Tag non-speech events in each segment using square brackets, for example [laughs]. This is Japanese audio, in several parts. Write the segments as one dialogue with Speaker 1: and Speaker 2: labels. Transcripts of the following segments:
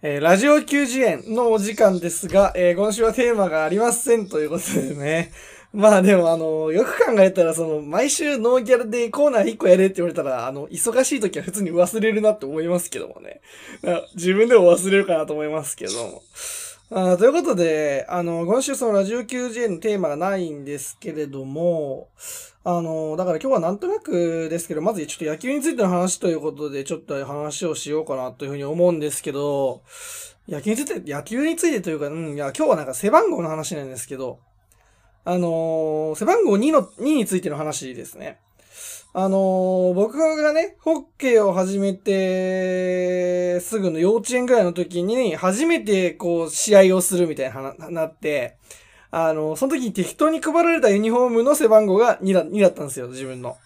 Speaker 1: えーラジオ90円のお時間ですが、えー今週はテーマがありませんということでね。[laughs] まあでもあの、よく考えたらその、毎週ノーギャルでコーナー1個やれって言われたら、あの、忙しい時は普通に忘れるなって思いますけどもね。[laughs] 自分でも忘れるかなと思いますけども。あということで、あの、今週そのラジオ90円のテーマがないんですけれども、あの、だから今日はなんとなくですけど、まずちょっと野球についての話ということで、ちょっと話をしようかなというふうに思うんですけど、野球について、野球についてというか、うん、いや、今日はなんか背番号の話なんですけど、あの背番号2の、2についての話ですね。あのー僕がね、ホッケーを始めて、すぐの幼稚園ぐらいの時に、初めてこう、試合をするみたいななって、あのその時に適当に配られたユニフォームの背番号が2だ ,2 だったんですよ、自分の。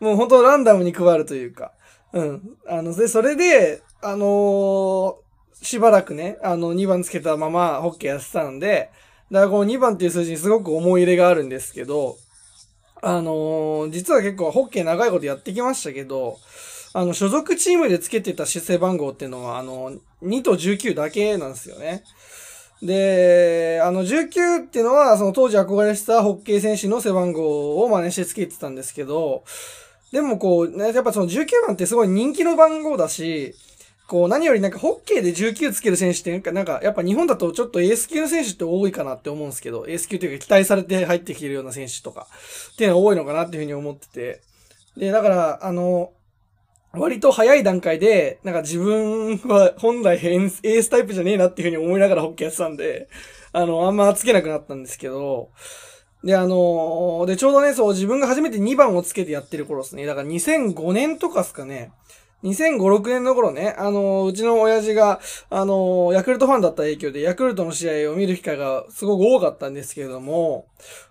Speaker 1: もう本当ランダムに配るというか。うん。あの、で、それで、あのーしばらくね、あの、2番つけたままホッケーやってたんで、だからこの2番っていう数字にすごく思い入れがあるんですけど、あのー実は結構ホッケー長いことやってきましたけど、あの、所属チームでつけてた背番号っていうのは、あの、2と19だけなんですよね。で、あの、19っていうのは、その当時憧れてたホッケー選手の背番号を真似してつけてたんですけど、でもこう、ね、やっぱその19番ってすごい人気の番号だし、こう何よりなんかホッケーで19つける選手ってなんか、なんかやっぱ日本だとちょっとエース級の選手って多いかなって思うんですけど、エース級というか期待されて入ってきてるような選手とかっていうのが多いのかなっていうふうに思ってて。で、だから、あの、割と早い段階で、なんか自分は本来エースタイプじゃねえなっていうふうに思いながらホッケーやってたんで、あの、あんまつけなくなったんですけど、で、あので、ちょうどね、そう、自分が初めて2番をつけてやってる頃ですね。だから2005年とかっすかね。2005、6年の頃ね、あのうちの親父が、あのヤクルトファンだった影響で、ヤクルトの試合を見る機会がすごく多かったんですけれども、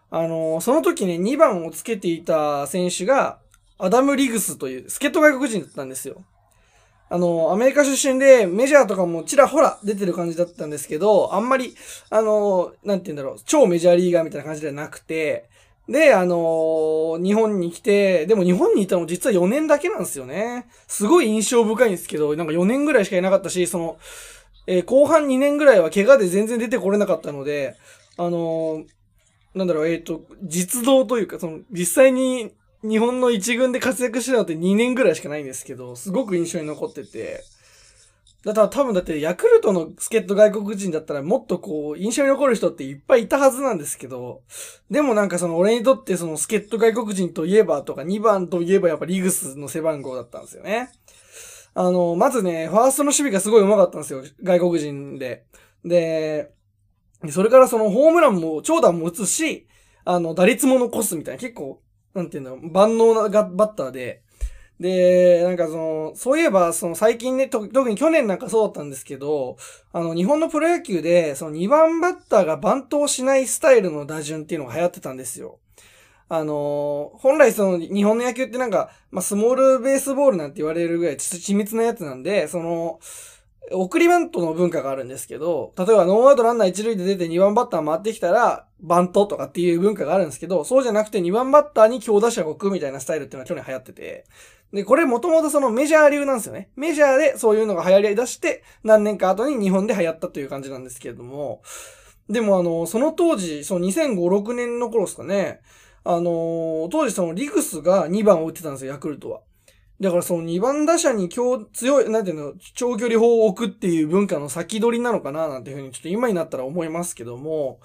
Speaker 1: あのその時ね、2番をつけていた選手が、アダム・リグスという、助っ人外国人だったんですよ。あの、アメリカ出身でメジャーとかもちらほら出てる感じだったんですけど、あんまり、あの、なんて言うんだろう、超メジャーリーガーみたいな感じではなくて、で、あの日本に来て、でも日本にいたの実は4年だけなんですよね。すごい印象深いんですけど、なんか4年ぐらいしかいなかったし、その、えー後半2年ぐらいは怪我で全然出てこれなかったので、あのなんだろう、えっ、と、実動というか、その、実際に日本の一軍で活躍してたのって2年ぐらいしかないんですけど、すごく印象に残ってて、だから多分だってヤクルトの助っ人外国人だったらもっとこう印象に残る人っていっぱいいたはずなんですけど、でもなんかその俺にとってその助っ人外国人といえばとか2番といえばやっぱリグスの背番号だったんですよね。あの、まずね、ファーストの守備がすごい上手かったんですよ。外国人で。で、それからそのホームランも長打も打つし、あの、打率も残すみたいな結構、なんていうの、万能なバッターで、で、なんかその、そういえば、その最近ね、特に去年なんかそうだったんですけど、あの、日本のプロ野球で、その2番バッターがバントをしないスタイルの打順っていうのが流行ってたんですよ。あの、本来その、日本の野球ってなんか、まあ、スモールベースボールなんて言われるぐらい緻密なやつなんで、その、送りバントの文化があるんですけど、例えばノーアウトランナー1塁で出て2番バッター回ってきたら、バントとかっていう文化があるんですけど、そうじゃなくて2番バッターに強打者を置くみたいなスタイルっていうのは去年流行ってて、で、これもともとそのメジャー流なんですよね。メジャーでそういうのが流行り出して、何年か後に日本で流行ったという感じなんですけれども、でもあの、その当時、その2005、6年の頃ですかね、あの、当時そのリグスが2番を打ってたんですよ、ヤクルトは。だからその2番打者に強、強い、なんていうの、長距離砲を置くっていう文化の先取りなのかな、なんていうふうにちょっと今になったら思いますけども、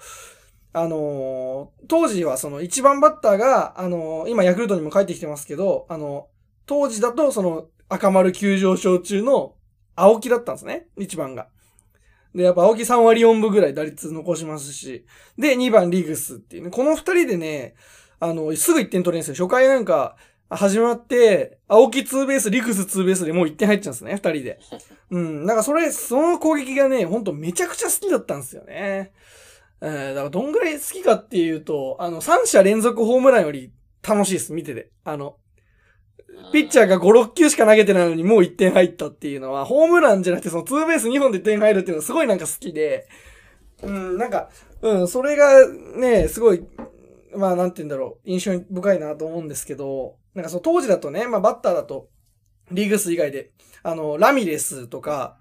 Speaker 1: あのー当時はその1番バッターが、あのー今ヤクルトにも帰ってきてますけど、あの、当時だとその赤丸急上昇中の青木だったんですね、1番が。で、やっぱ青木3割4分ぐらい打率残しますし、で、2番リグスっていうね、この2人でね、あの、すぐ1点取れるんですよ。初回なんか、始まって、青木ツーベース、リグスツーベースでもう1点入っちゃうんですね、二人で。[laughs] うん。なんかそれ、その攻撃がね、ほんとめちゃくちゃ好きだったんですよね。えー、だからどんぐらい好きかっていうと、あの、3者連続ホームランより楽しいです、見てて。あの、ピッチャーが5、6球しか投げてないのにもう1点入ったっていうのは、ホームランじゃなくてそのツーベース2本で点入るっていうのはすごいなんか好きで、うん、なんか、うん、それがね、すごい、まあなんて言うんだろう、印象深いなと思うんですけど、なんかその当時だとね、まあバッターだと、リーグス以外で、あの、ラミレスとか、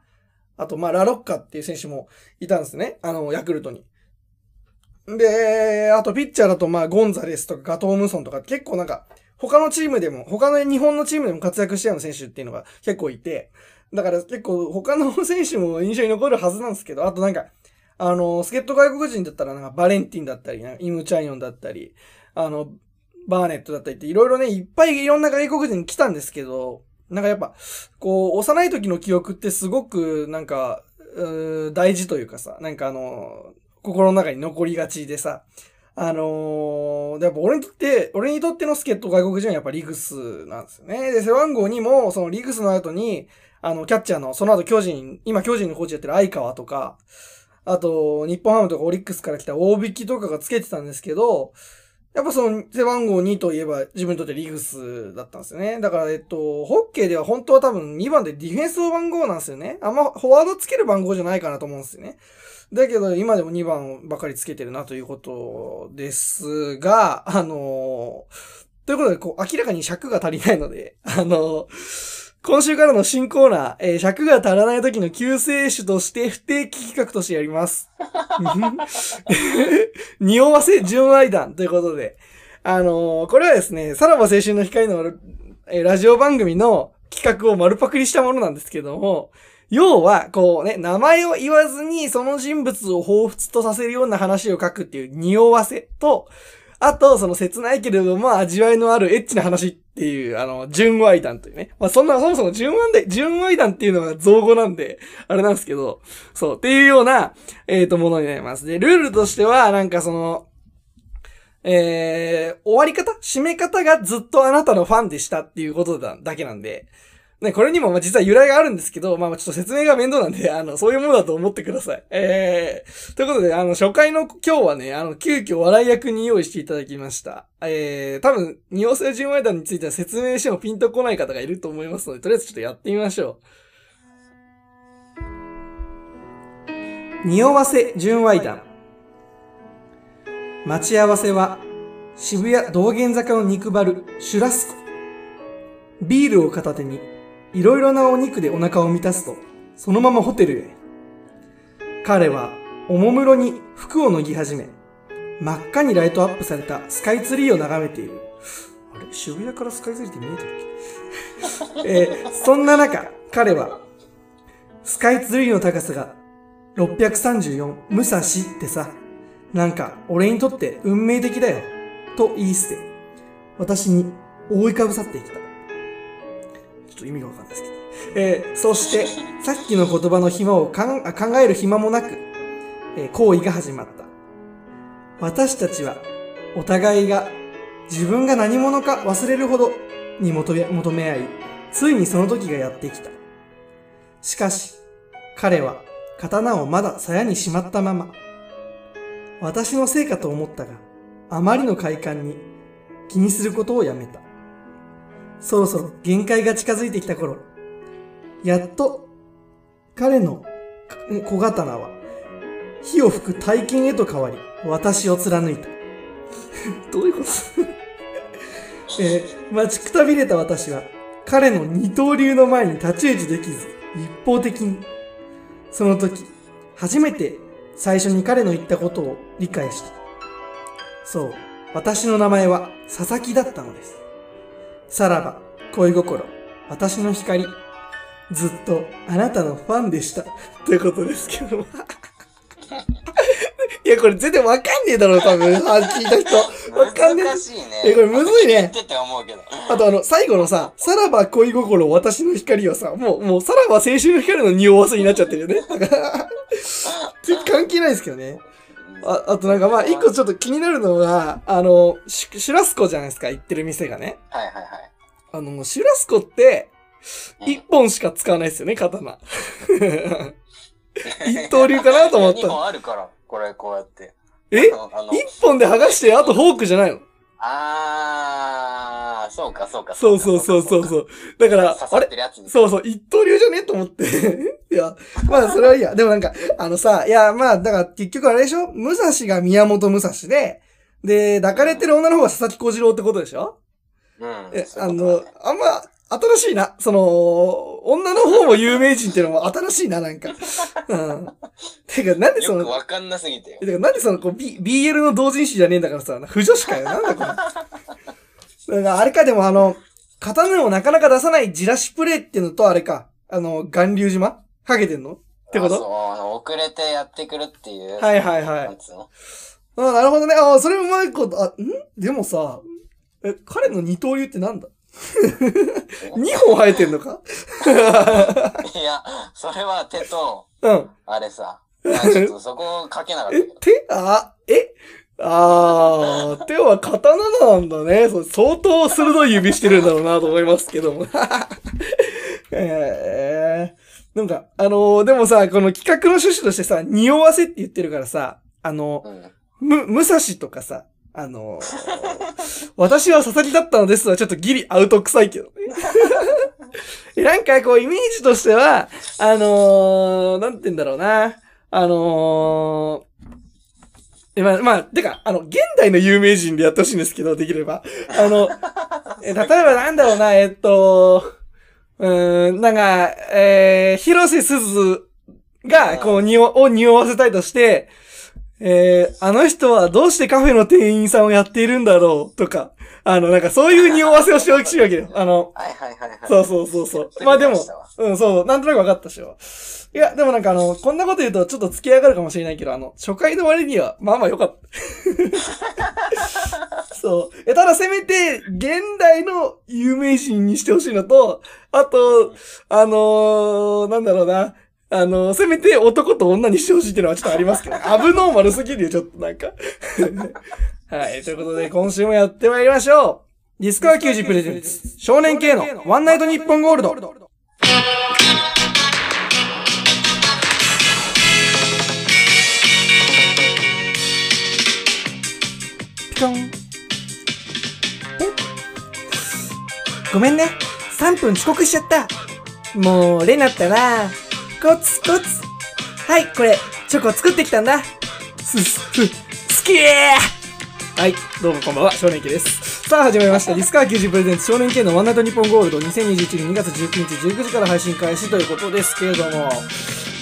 Speaker 1: あとまあラロッカっていう選手もいたんですね。あの、ヤクルトに。で、あとピッチャーだとまあゴンザレスとかガトームソンとか結構なんか、他のチームでも、他の日本のチームでも活躍したような選手っていうのが結構いて、だから結構他の選手も印象に残るはずなんですけど、あとなんか、あの、助っ人外国人だったらなんかバレンティンだったり、イムチャイヨンだったり、あの、バーネットだったりっていろいろね、いっぱいいろんな外国人来たんですけど、なんかやっぱ、こう、幼い時の記憶ってすごく、なんか、う大事というかさ、なんかあの、心の中に残りがちでさ、あのー、やっぱ俺にとって、俺にとっての助っ人外国人はやっぱリグスなんですよね。で、背番号にも、そのリグスの後に、あの、キャッチャーの、その後巨人、今巨人のコーチやってる相川とか、あと、日本ハムとかオリックスから来た大引きとかがつけてたんですけど、やっぱその背番号2といえば自分にとってリグスだったんですよね。だから、えっと、ホッケーでは本当は多分2番でディフェンスの番号なんですよね。あんまフォワードつける番号じゃないかなと思うんですよね。だけど、今でも2番ばかりつけてるなということですが、あのということで、こう、明らかに尺が足りないので、あの今週からの新コーナー、えー、尺が足らない時の救世主として不定期企画としてやります。[laughs] 匂わせ純愛談ということで。あの、これはですね、さらば青春の光の、ラジオ番組の企画を丸パクリしたものなんですけども、要は、こうね、名前を言わずにその人物を彷彿とさせるような話を書くっていう匂わせと、あと、その切ないけれども味わいのあるエッチな話っていう、あの、純愛談というね。まあ、そんな、そもそも純愛で、純愛談っていうのが造語なんで、あれなんですけど、そう、っていうような、えっ、ー、と、ものになります。で、ルールとしては、なんかその、えー、終わり方？締め方がずっとあなたのファンでしたっていうことだ、だけなんで、ね、これにもま実は由来があるんですけど、まあちょっと説明が面倒なんで、あの、そういうものだと思ってください。えー、ということで、あの、初回の今日はね、あの、急遽笑い役に用意していただきました。えー、多分、匂わせ純愛談については説明してもピンとこない方がいると思いますので、とりあえずちょっとやってみましょう。匂わせ純愛談。待ち合わせは、渋谷道玄坂の肉バル、シュラスコ。ビールを片手に、いろいろなお肉でお腹を満たすと、そのままホテルへ。彼は、おもむろに服を脱ぎ始め、真っ赤にライトアップされたスカイツリーを眺めている。あれ？渋谷からスカイツリーって見えたっけ？[laughs] えー、そんな中、彼は、スカイツリーの高さが634武蔵ってさ、なんか俺にとって運命的だよ、と言い捨て、私に覆いかぶさってきた。ちょっと意味がわかんないですけど。えー、そして、[laughs] さっきの言葉の暇を考える暇もなく、えー、行為が始まった。私たちは、お互いが自分が何者か忘れるほどに求め求め合い、ついにその時がやってきた。しかし、彼は刀をまだ鞘にしまったまま。私のせいかと思ったが、あまりの快感に気にすることをやめた。そろそろ限界が近づいてきた頃、やっと彼の小刀は火を吹く大金へと変わり、私を貫いた。[laughs] どういうこと？[laughs] えー、待ちくたびれた私は、彼の二刀流の前に立ち打ちできず、一方的に。その時、初めて最初に彼の言ったことを理解した。そう、私の名前は佐々木だったのです。さらば、恋心、私の光、ずっとあなたのファンでした。ということですけど。[laughs] いや、これ全然わかんねえだろ、多分。あ、聞いた人。わかんねえ。難しいね。え、これむずいね。あとあの、最後のさ、さらば恋心、私の光はさ、もう、もう、さらば青春の光の匂わせになっちゃってるよね。[laughs] 関係ないですけどね。あ、あとなんかまあ、一個ちょっと気になるのが、あの、シュラスコじゃないですか、行ってる店がね。
Speaker 2: はいはいはい。
Speaker 1: あの、シュラスコって、一本しか使わないですよね、刀。[laughs] 一刀流かなと思った。
Speaker 2: 二本あるから、これ、こうやって。
Speaker 1: え？一本で剥がして、あとフォークじゃないの？
Speaker 2: あー、そうか、そうか。
Speaker 1: そうそうそうそうそう。だから、あれ？そうそう、一刀流じゃね？と思って。いや、まあ、それはいいや。でもなんか、あのさ、いや、まあ、だから結局あれでしょ？武蔵が宮本武蔵で、で、抱かれてる女の方が佐々木小次郎ってことでしょ？
Speaker 2: うん。
Speaker 1: え、あのあんま、新しいな。その、女の方も有名人っていうのも新しいな、なんか。[laughs] うん。てか、なんでその、
Speaker 2: よくわかんなすぎてよ。
Speaker 1: てか、なんでその、こう、B、BL の同人誌じゃねえんだからさ、不女子かよ。なんだこれ。だから、あれか、でもあの、刀をなかなか出さないじらしプレイっていうのと、あれか、あの、巌流島？かけてんの？ってこと？
Speaker 2: あそう、遅れてやってくるっていう。
Speaker 1: はいはいはい。あなるほどね。あそれうまいこと、あ、ん？でもさ、え、彼の二刀流ってなんだ？[laughs] 二本生えてんのか？
Speaker 2: いや、それは手と、
Speaker 1: うん。
Speaker 2: あれさ。ちょっとそこ書けなかった
Speaker 1: え
Speaker 2: けど、。
Speaker 1: 手？あ、え？あー、手は刀なんだね。そう相当鋭い指してるんだろうなと思いますけども。[laughs] えー、なんか、あのーでもさ、この企画の趣旨としてさ、匂わせって言ってるからさ、あの、
Speaker 2: うん。
Speaker 1: む、武蔵とかさ、あのー私は佐々木だったのですはちょっとギリアウト臭いけどね。え [laughs] なんかこうイメージとしては、あのー、なんて言うんだろうな。あのー、え、まあ、まあ、てか、あの、現代の有名人でやってほしいんですけど、できれば。あの、え例えばなんだろうな、えっと、うーん、なんか、えー、広瀬すずが、こう、匂わ、を匂わせたいとして、えー、あの人はどうしてカフェの店員さんをやっているんだろうとか、あの、なんかそういう匂わせをしてほしいわけよ。あの、
Speaker 2: はいはいはいはい。
Speaker 1: そうそうそうそう。まあでもうん、そう、なんとなく分かったでしょ。いや、でもなんかあの、こんなこと言うとちょっと付き上がるかもしれないけど、あの、初回の割には、まあまあ良かった。そう。え、ただせめて、現代の有名人にしてほしいのと、あと、あのー、なんだろうな。あのー、せめて男と女にしてほしいっていうのはちょっとありますけど、[laughs] アブノーマルすぎるよ、ちょっとなんか。[laughs] はい、ということで今週もやってまいりましょう。ディスカー90プレゼンツ、少年系のワンナイトニッポンゴールド。ピコン。ごめんね。3分遅刻しちゃった。もう、レナったな。コツコツ。はい、これ、チョコ作ってきたんだ。す、す、す、好きーはい、どうもこんばんは、少年家です。さあ、始まりました。ディスカー90プレゼンツ少年系のワンナイトニッポンゴールド2021年2月19日19時から配信開始ということですけれども、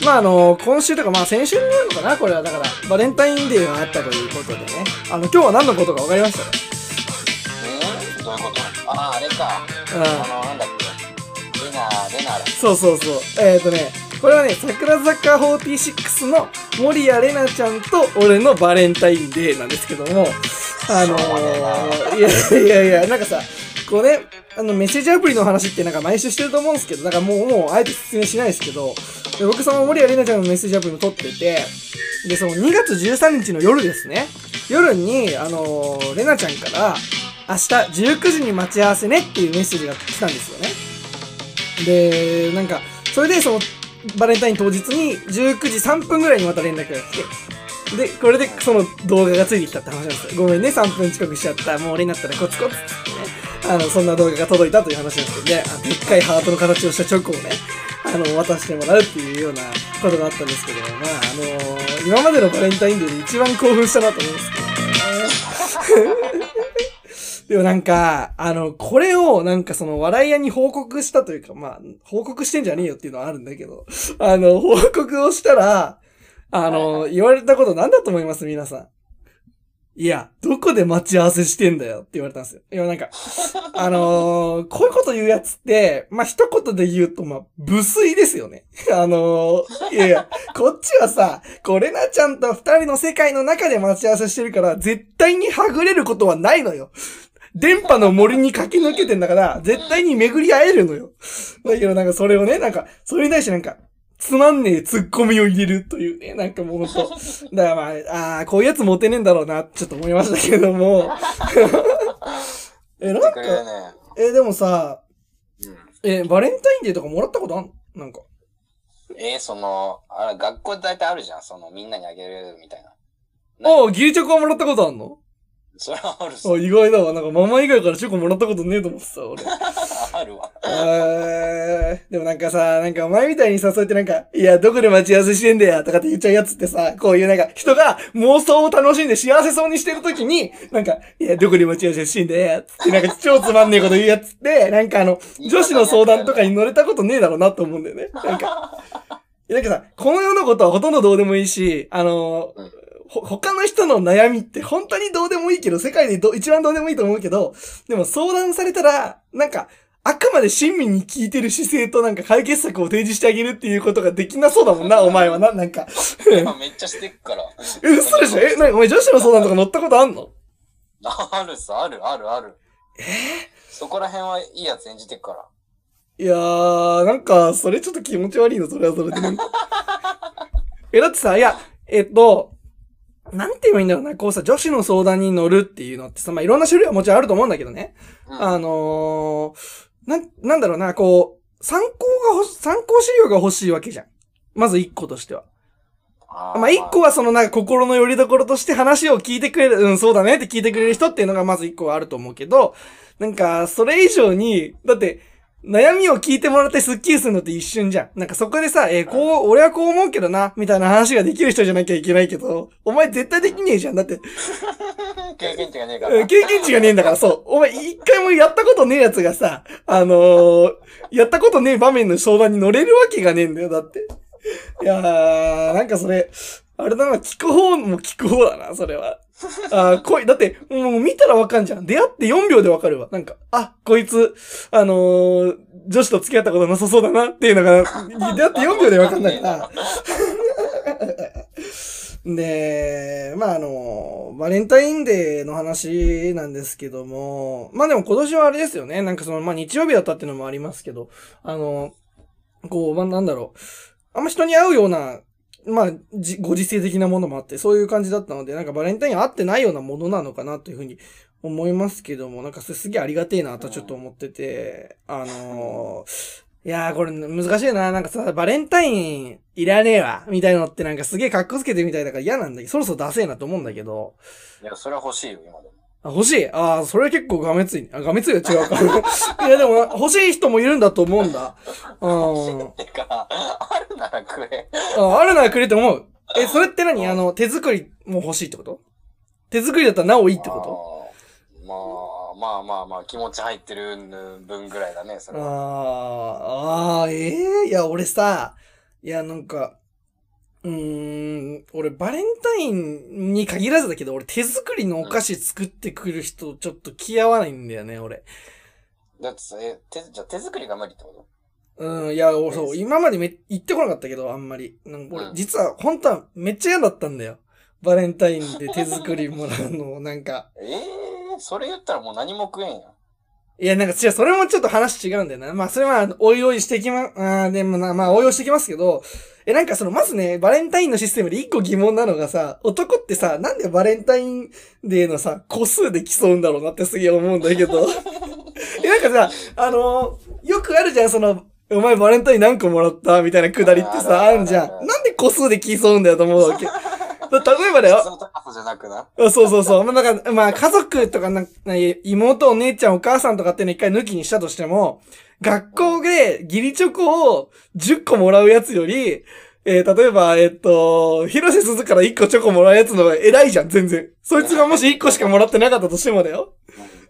Speaker 1: まああの、今週とか、まあ先週になるのかなこれは、だから、バレンタインデーがあったということでね。あの、今日は何のことか分かりました？か
Speaker 2: うんどういうこと？ああ、あれか。
Speaker 1: うん
Speaker 2: あの、なんだっけ。レナ、レナだ。
Speaker 1: そうそうそう。えっ、ー、とね、これはね、桜坂46の森谷玲奈ちゃんと俺のバレンタインデーなんですけども、あのー、いやいやいや、なんかさ、こうね、あの、メッセージアプリの話ってなんか毎週してると思うんですけど、だからもう、もう、あえて説明しないですけど、で僕その森谷玲奈ちゃんのメッセージアプリも撮ってて、で、その2月13日の夜ですね、夜に、あのー、玲奈ちゃんから、明日19時に待ち合わせねっていうメッセージが来たんですよね。で、なんか、それでその、バレンタイン当日に19時3分ぐらいにまた連絡が来て、で、これでその動画がついてきたって話なんですよ。ごめんね、3分遅刻しちゃった。もう俺になったらコツコツってね。あの、そんな動画が届いたという話なんですけどね。あでっかいハートの形をしたチョコをね、あの、渡してもらうっていうようなことがあったんですけど、まあ、あの今までのバレンタインデーで一番興奮したなと思うんですけど。でもなんか、あの、これをなんかその笑い屋に報告したというか、まあ、報告してんじゃねえよっていうのはあるんだけど、あの、報告をしたら、あの、言われたことなんだと思います皆さん。いや、どこで待ち合わせしてんだよって言われたんですよ。いや、なんか、[laughs] あのーこういうこと言うやつって、まあ、一言で言うと、まあ、無粋ですよね。[laughs] あのーいやいや、こっちはさ、これなちゃんと二人の世界の中で待ち合わせしてるから、絶対にはぐれることはないのよ。電波の森に駆け抜けてんだから、絶対に巡り会えるのよ。だけどなんかそれをね、なんか、それに対してなんか、つまんねえツッコミを入れるというね、なんかもうほんと。だからまあ、ああ、こういうやつモテねえんだろうな、ちょっと思いましたけども。[laughs] え、なんか。え、でもさ、
Speaker 2: うん。
Speaker 1: え、バレンタインデーとかもらったことあん？のなんか。
Speaker 2: えー、その、あれ、学校で大体あるじゃん。その、みんなにあげるみたいな。
Speaker 1: ああ、ギリチョコはもらったことあんの？
Speaker 2: それはあるさ
Speaker 1: あ、。意外だわ。なんかママ以外からチョコもらったことねえと思ってた、俺。[laughs]
Speaker 2: あるわ。
Speaker 1: えー、でもなんかさ、なんかお前みたいに誘ってなんか、いや、どこで待ち合わせしてんだよとかって言っちゃうやつってさ、こういうなんか、人が妄想を楽しんで幸せそうにしてるときに、なんか、いや、どこで待ち合わせしてんだよつってなんか超つまんねえこと言うやつって、なんかあの、女子の相談とかに乗れたことねえだろうなと思うんだよね。なんか、なんかさ、この世のことはほとんどどうでもいいし、あの他の人の悩みって本当にどうでもいいけど、世界でど一番どうでもいいと思うけど、でも相談されたら、なんか、あくまで親身に聞いてる姿勢となんか解決策を提示してあげるっていうことができなそうだもんな、[laughs] お前はな、なんか。
Speaker 2: 今めっちゃしてっから。
Speaker 1: え、嘘でしょ？え、なにお前女子の相談とか乗ったことあんの？
Speaker 2: あるさ、ある、ある、ある。そこら辺はいいやつ演じてっから。
Speaker 1: いやー、なんか、それちょっと気持ち悪いの、それはそれで。[laughs] え、だってさ、いや、えっと、なんて言えばいいんだろうな、こうさ、女子の相談に乗るっていうのってさ、まあ、いろんな種類はもちろんあると思うんだけどね。
Speaker 2: うん。
Speaker 1: あのー、なん、なんだろうな、こう、参考がほし、参考資料が欲しいわけじゃん。まず一個としては。
Speaker 2: あー
Speaker 1: まあ、一個はそのなんか心の拠り所として話を聞いてくれる、うん、そうだねって聞いてくれる人っていうのがまず一個はあると思うけど、なんか、それ以上に、だって、悩みを聞いてもらってスッキリするのって一瞬じゃん。なんかそこでさ、えーこう、俺はこう思うけどな、みたいな話ができる人じゃなきゃいけないけど、お前絶対できねえじゃん。だって、
Speaker 2: 経験値がねえか
Speaker 1: うん
Speaker 2: ら。
Speaker 1: 経験値がねえんだから、そう。お前一回もやったことねえやつがさ、あのーやったことねえ場面の相談に乗れるわけがねえんだよ、だって。いやー、なんかそれ、あれだな、聞く方も聞く方だな、それは。あー恋、だって、もう見たらわかんじゃん。出会って4秒でわかるわ。なんか、あ、こいつ、あのー女子と付き合ったことなさそうだなっていうのが、出会って4秒でわかんないから。[laughs] で、まあ、あの、バレンタインデーの話なんですけども、まあでも今年はあれですよね。なんかその、まあ日曜日だったっていうのもありますけど、あの、こう、まあなんだろう。あんま人に会うような、まあ、ご時世的なものもあって、そういう感じだったので、なんかバレンタイン会ってないようなものなのかなというふうに思いますけども、なんかそれすげえありがてえなとちょっと思ってて、あのいやーこれ難しいな。なんかさ、バレンタインいらねえわ。みたいのってなんかすげえ格好つけてみたいだから嫌なんだけど、そろそろダセえなと思うんだけど。
Speaker 2: いや、それは欲しいよ、今でも。
Speaker 1: あ、欲しいああ、それは結構がめつい。あ、がめついは違うか。[laughs] いやでも、欲しい人もいるんだと思うんだ。うん。
Speaker 2: てか、あるならくれ。
Speaker 1: ああるならくれって思う。え、それって何？あの、手作りも欲しいってこと？手作りだったらなおいいってこと？
Speaker 2: まあ、まあまあまあ、気持ち入ってる分ぐらいだね、それは。
Speaker 1: ああ、ええいや、俺さ、いや、なんか、うーん、俺、バレンタインに限らずだけど、俺、手作りのお菓子作ってくる人、ちょっと気合わないんだよね、俺。
Speaker 2: だってさ、え、手、じゃあ手作りが無理ってこと？
Speaker 1: うん、いや、俺そう、今までめ、言ってこなかったけど、あんまり。なんか俺、
Speaker 2: うん
Speaker 1: 実は、本当はめっちゃ嫌だったんだよ。バレンタインで手作りも [laughs] らうの、なんか。
Speaker 2: ええそれ言ったらもう何も食えんやん。
Speaker 1: いや、なんか違う、それもちょっと話違うんだよな。まあ、それは、おいおいしてきま、あーでもな、まあ、おいおいしてきますけど、え、なんかその、まずね、バレンタインのシステムで一個疑問なのがさ、男ってさ、なんでバレンタインデーのさ、個数で競うんだろうなってすげえ思うんだけど。[laughs] え、なんかさ、あのーよくあるじゃん、その、お前バレンタイン何個もらった？みたいなくだりってさ、
Speaker 2: ある
Speaker 1: じゃん。なんで個数で競うんだよと思うわけ。だ例えばだよ
Speaker 2: 普通。の高さじゃなくな。
Speaker 1: あそうそうそう。まあ、なんか、まあ、家族とかな、な妹、お姉ちゃん、お母さんとかっていうの一回抜きにしたとしても、学校で義理チョコを10個もらうやつより、えー例えば、えっと、広瀬すずから1個チョコもらうやつの方が偉いじゃん、全然。そいつがもし1個しかもらってなかったとしてもだよ。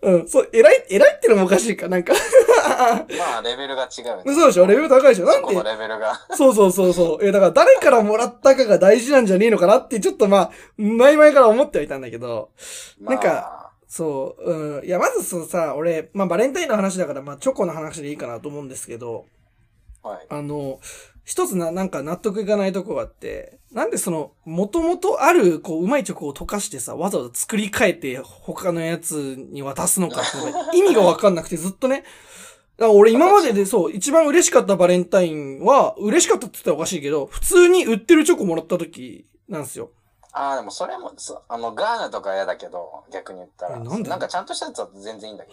Speaker 1: うん、そう、偉い、偉いってのもおかしいか、なんか。[laughs]
Speaker 2: まあ、レベルが違うよね。
Speaker 1: そうでしょ？レベル高いでしょ？なんで？
Speaker 2: そこのレベルが。
Speaker 1: そうそうそうそう。え、だから誰からもらったかが大事なんじゃねえのかなって、ちょっとまあ、前々から思ってはいたんだけど。なんかそう、うん。いや、まずそのさ、俺、まあ、バレンタインの話だから、まあ、チョコの話でいいかなと思うんですけど、
Speaker 2: まあ、はい。
Speaker 1: あの、一つな、なんか納得いかないとこがあって、なんでその、元々ある、こう、うまいチョコを溶かしてさ、わざわざ作り変えて、他のやつに渡すのかって [laughs] 意味がわかんなくて、ずっとね、だから俺今まででそう、一番嬉しかったバレンタインは、嬉しかったって言ったらおかしいけど、普通に売ってるチョコもらった時なんですよ。
Speaker 2: ああ、でもそれも、そあの、ガーナとか嫌だけど、逆に言ったら。
Speaker 1: えなんで？
Speaker 2: なんかちゃんとしたやつだと全然いいんだけ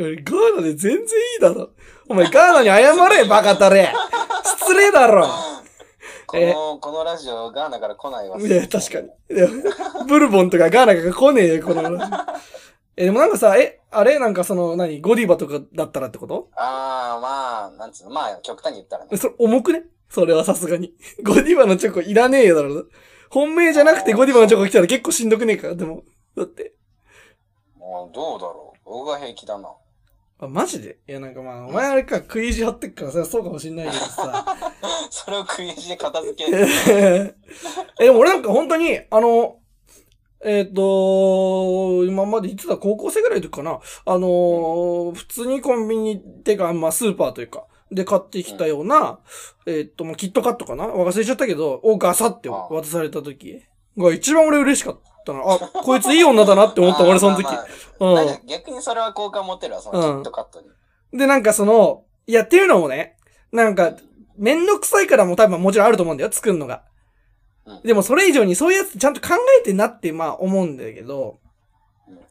Speaker 2: ど。
Speaker 1: いや、ガーナで全然いいだろ。お前、ガーナに謝れ、バカタレ。[laughs] 失礼だろ。
Speaker 2: この、このラジオ、ガーナから来ないわ。
Speaker 1: いや、確かに。ブルボンとかガーナが来ねえよ、この話。え、でもなんかさ、え、あれ？なんかその、何？ゴディバとかだったらってこと？
Speaker 2: ああ、まあ、なんつうの、まあ、極端に言ったらね。
Speaker 1: それ重くね？それはさすがに。ゴディバのチョコいらねえよだろ。本命じゃなくてゴディバのチョコ来たら結構しんどくねえか？でも。だって。
Speaker 2: もう、どうだろう。僕が平気だな。
Speaker 1: あ、マジで？いや、なんかまあ、お前あれか、食い意地張ってっから、それはそうかもしんないけどさ。[laughs]
Speaker 2: それを食い意地で片付ける。[laughs]
Speaker 1: え、でも俺なんか本当に、あの、えっ、と、今までいつだ、高校生ぐらいの時かな？あのー普通にコンビニってか、まあスーパーというか、で買ってきたような、えっ、と、まあキットカットかな忘れちゃったけど、をガサって渡された時が一番俺嬉しかったな。あ、こいついい女だなって思った、[laughs] 俺その時
Speaker 2: まあ。まあまあなん
Speaker 1: う
Speaker 2: か逆にそれは好感持てるわ、そのキットカットに。
Speaker 1: ん。で、なんかその、いや、っていうのもね、なんか、めんどくさいからも多分もちろんあると思うんだよ、作るのが。
Speaker 2: うん
Speaker 1: でもそれ以上にそういうやつちゃんと考えてんなってまあ思うんだけど、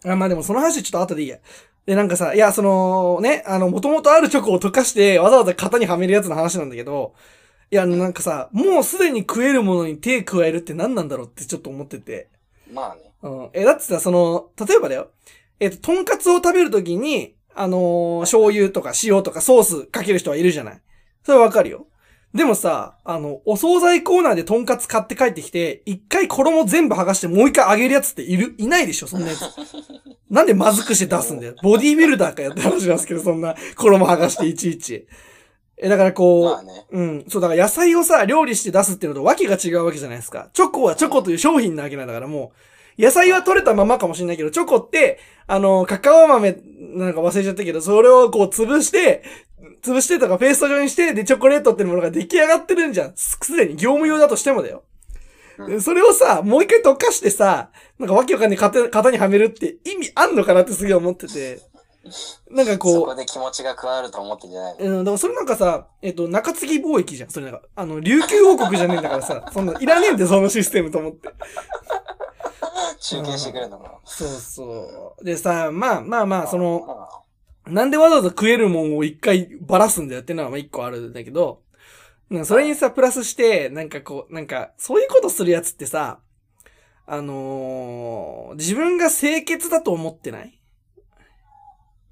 Speaker 1: あまあでもその話ちょっと後でいいや。で、なんかさ、いや、そのね、あの、もともとあるチョコを溶かしてわざわざ型にはめるやつの話なんだけど、いや、なんかさ、もうすでに食えるものに手加えるって何なんだろうってちょっと思ってて。
Speaker 2: まあね。
Speaker 1: うん。え、だってさ、その、例えばだよ。えっ、と、とんかつを食べるときに、あのー醤油とか塩とかソースかける人はいるじゃない。それはわかるよ。でもさ、あの、お惣菜コーナーでとんかつ買って帰ってきて、一回衣全部剥がしてもう一回揚げるやつっているいないでしょそんなやつ。[laughs] なんでまずくして出すんだよ。ボディービルダーかやって話なんですけど、そんな衣剥がしていちいち。え、だからこう、
Speaker 2: まあね。
Speaker 1: うん。そう、だから野菜をさ、料理して出すっていうのと訳が違うわけじゃないですか。チョコはチョコという商品なわけなんだからもう、野菜は取れたままかもしれないけど、チョコって、あの、カカオ豆なんか忘れちゃったけど、それをこう潰して、潰してとかペースト状にして、で、チョコレートっていうものが出来上がってるんじゃん。すすでに業務用だとしてもだよ。
Speaker 2: うん
Speaker 1: それをさ、もう一回溶かしてさ、なんかわけわかんない型型にはめるって意味あんのかなってすげえ思ってて。なんかこう、
Speaker 2: そこで気持ちが加わると思ってんじゃないの？
Speaker 1: うん、だからそれなんかさ、えっ、と、中継ぎ貿易じゃん。それなんか、あの、琉球王国じゃねえんだからさ、そんな、いらねえんだよ、そのシステムと思って。
Speaker 2: 中継してくれるのかな。
Speaker 1: そうそう。でさ、まあまあまあ、その、
Speaker 2: あ
Speaker 1: なんでわざわざ食えるもんを一回ばらすんだよっていうのはまあ一個あるんだけど、それにさ、プラスして、なんかこう、なんか、そういうことするやつってさ、あのー自分が清潔だと思ってない？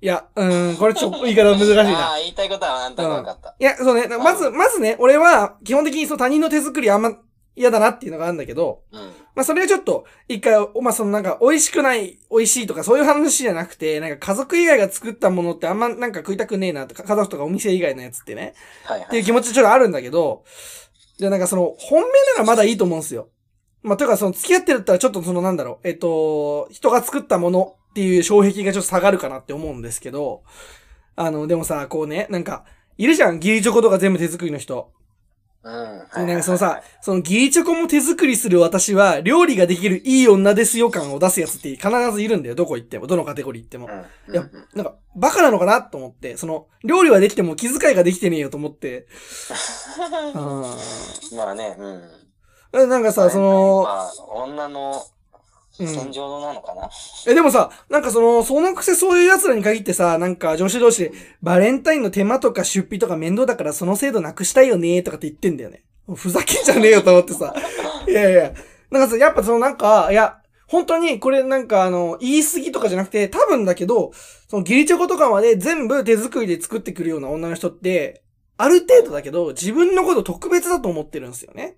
Speaker 1: いや、うーん、これちょっと言い方難しいな。[laughs]
Speaker 2: ああ、言いたいことはなんとなく分かった。
Speaker 1: いや、そうね。まず、まずね、俺は、基本的にその他人の手作りあんま嫌だなっていうのがあるんだけど、
Speaker 2: うん。
Speaker 1: まあそれはちょっと、一回、まあそのなんか、美味しくない、美味しいとかそういう話じゃなくて、なんか家族以外が作ったものってあんまなんか食いたくねえなとか、家族とかお店以外のやつってね、
Speaker 2: はいはい。
Speaker 1: っていう気持ちちょっとあるんだけど、で、なんかその、本命ならまだいいと思うんですよ。まあ、というかその、付き合ってるったらちょっとそのなんだろう、えっと、人が作ったものっていう障壁がちょっと下がるかなって思うんですけど、あの、でもさ、こうね、なんか、いるじゃん、ギリチョコとか全部手作りの人。
Speaker 2: うん。
Speaker 1: なんかそのさ、そのギリチョコも手作りする私は、料理ができるいい女ですよ感を出すやつって必ずいるんだよ。どこ行っても。どのカテゴリー行っても。
Speaker 2: うん。
Speaker 1: いやなんか、バカなのかなと思って、その、料理はできても気遣いができてねえよと思って。あ [laughs]
Speaker 2: まあね、うん。
Speaker 1: ーなんかさ、その、
Speaker 2: まあ、女の
Speaker 1: うん
Speaker 2: 戦場のなのかな？
Speaker 1: え、でもさ、なんかその、そのくせそういう奴らに限ってさ、なんか女子同士で、バレンタインの手間とか出費とか面倒だからその制度なくしたいよねとかって言ってんだよね。ふざけんじゃねえよと思ってさ。[laughs] いやいや。なんかさ、やっぱそのなんか、いや、本当にこれなんかあの、言い過ぎとかじゃなくて、多分だけど、そのギリチョコとかまで全部手作りで作ってくるような女の人って、ある程度だけど、自分のこと特別だと思ってるんですよね。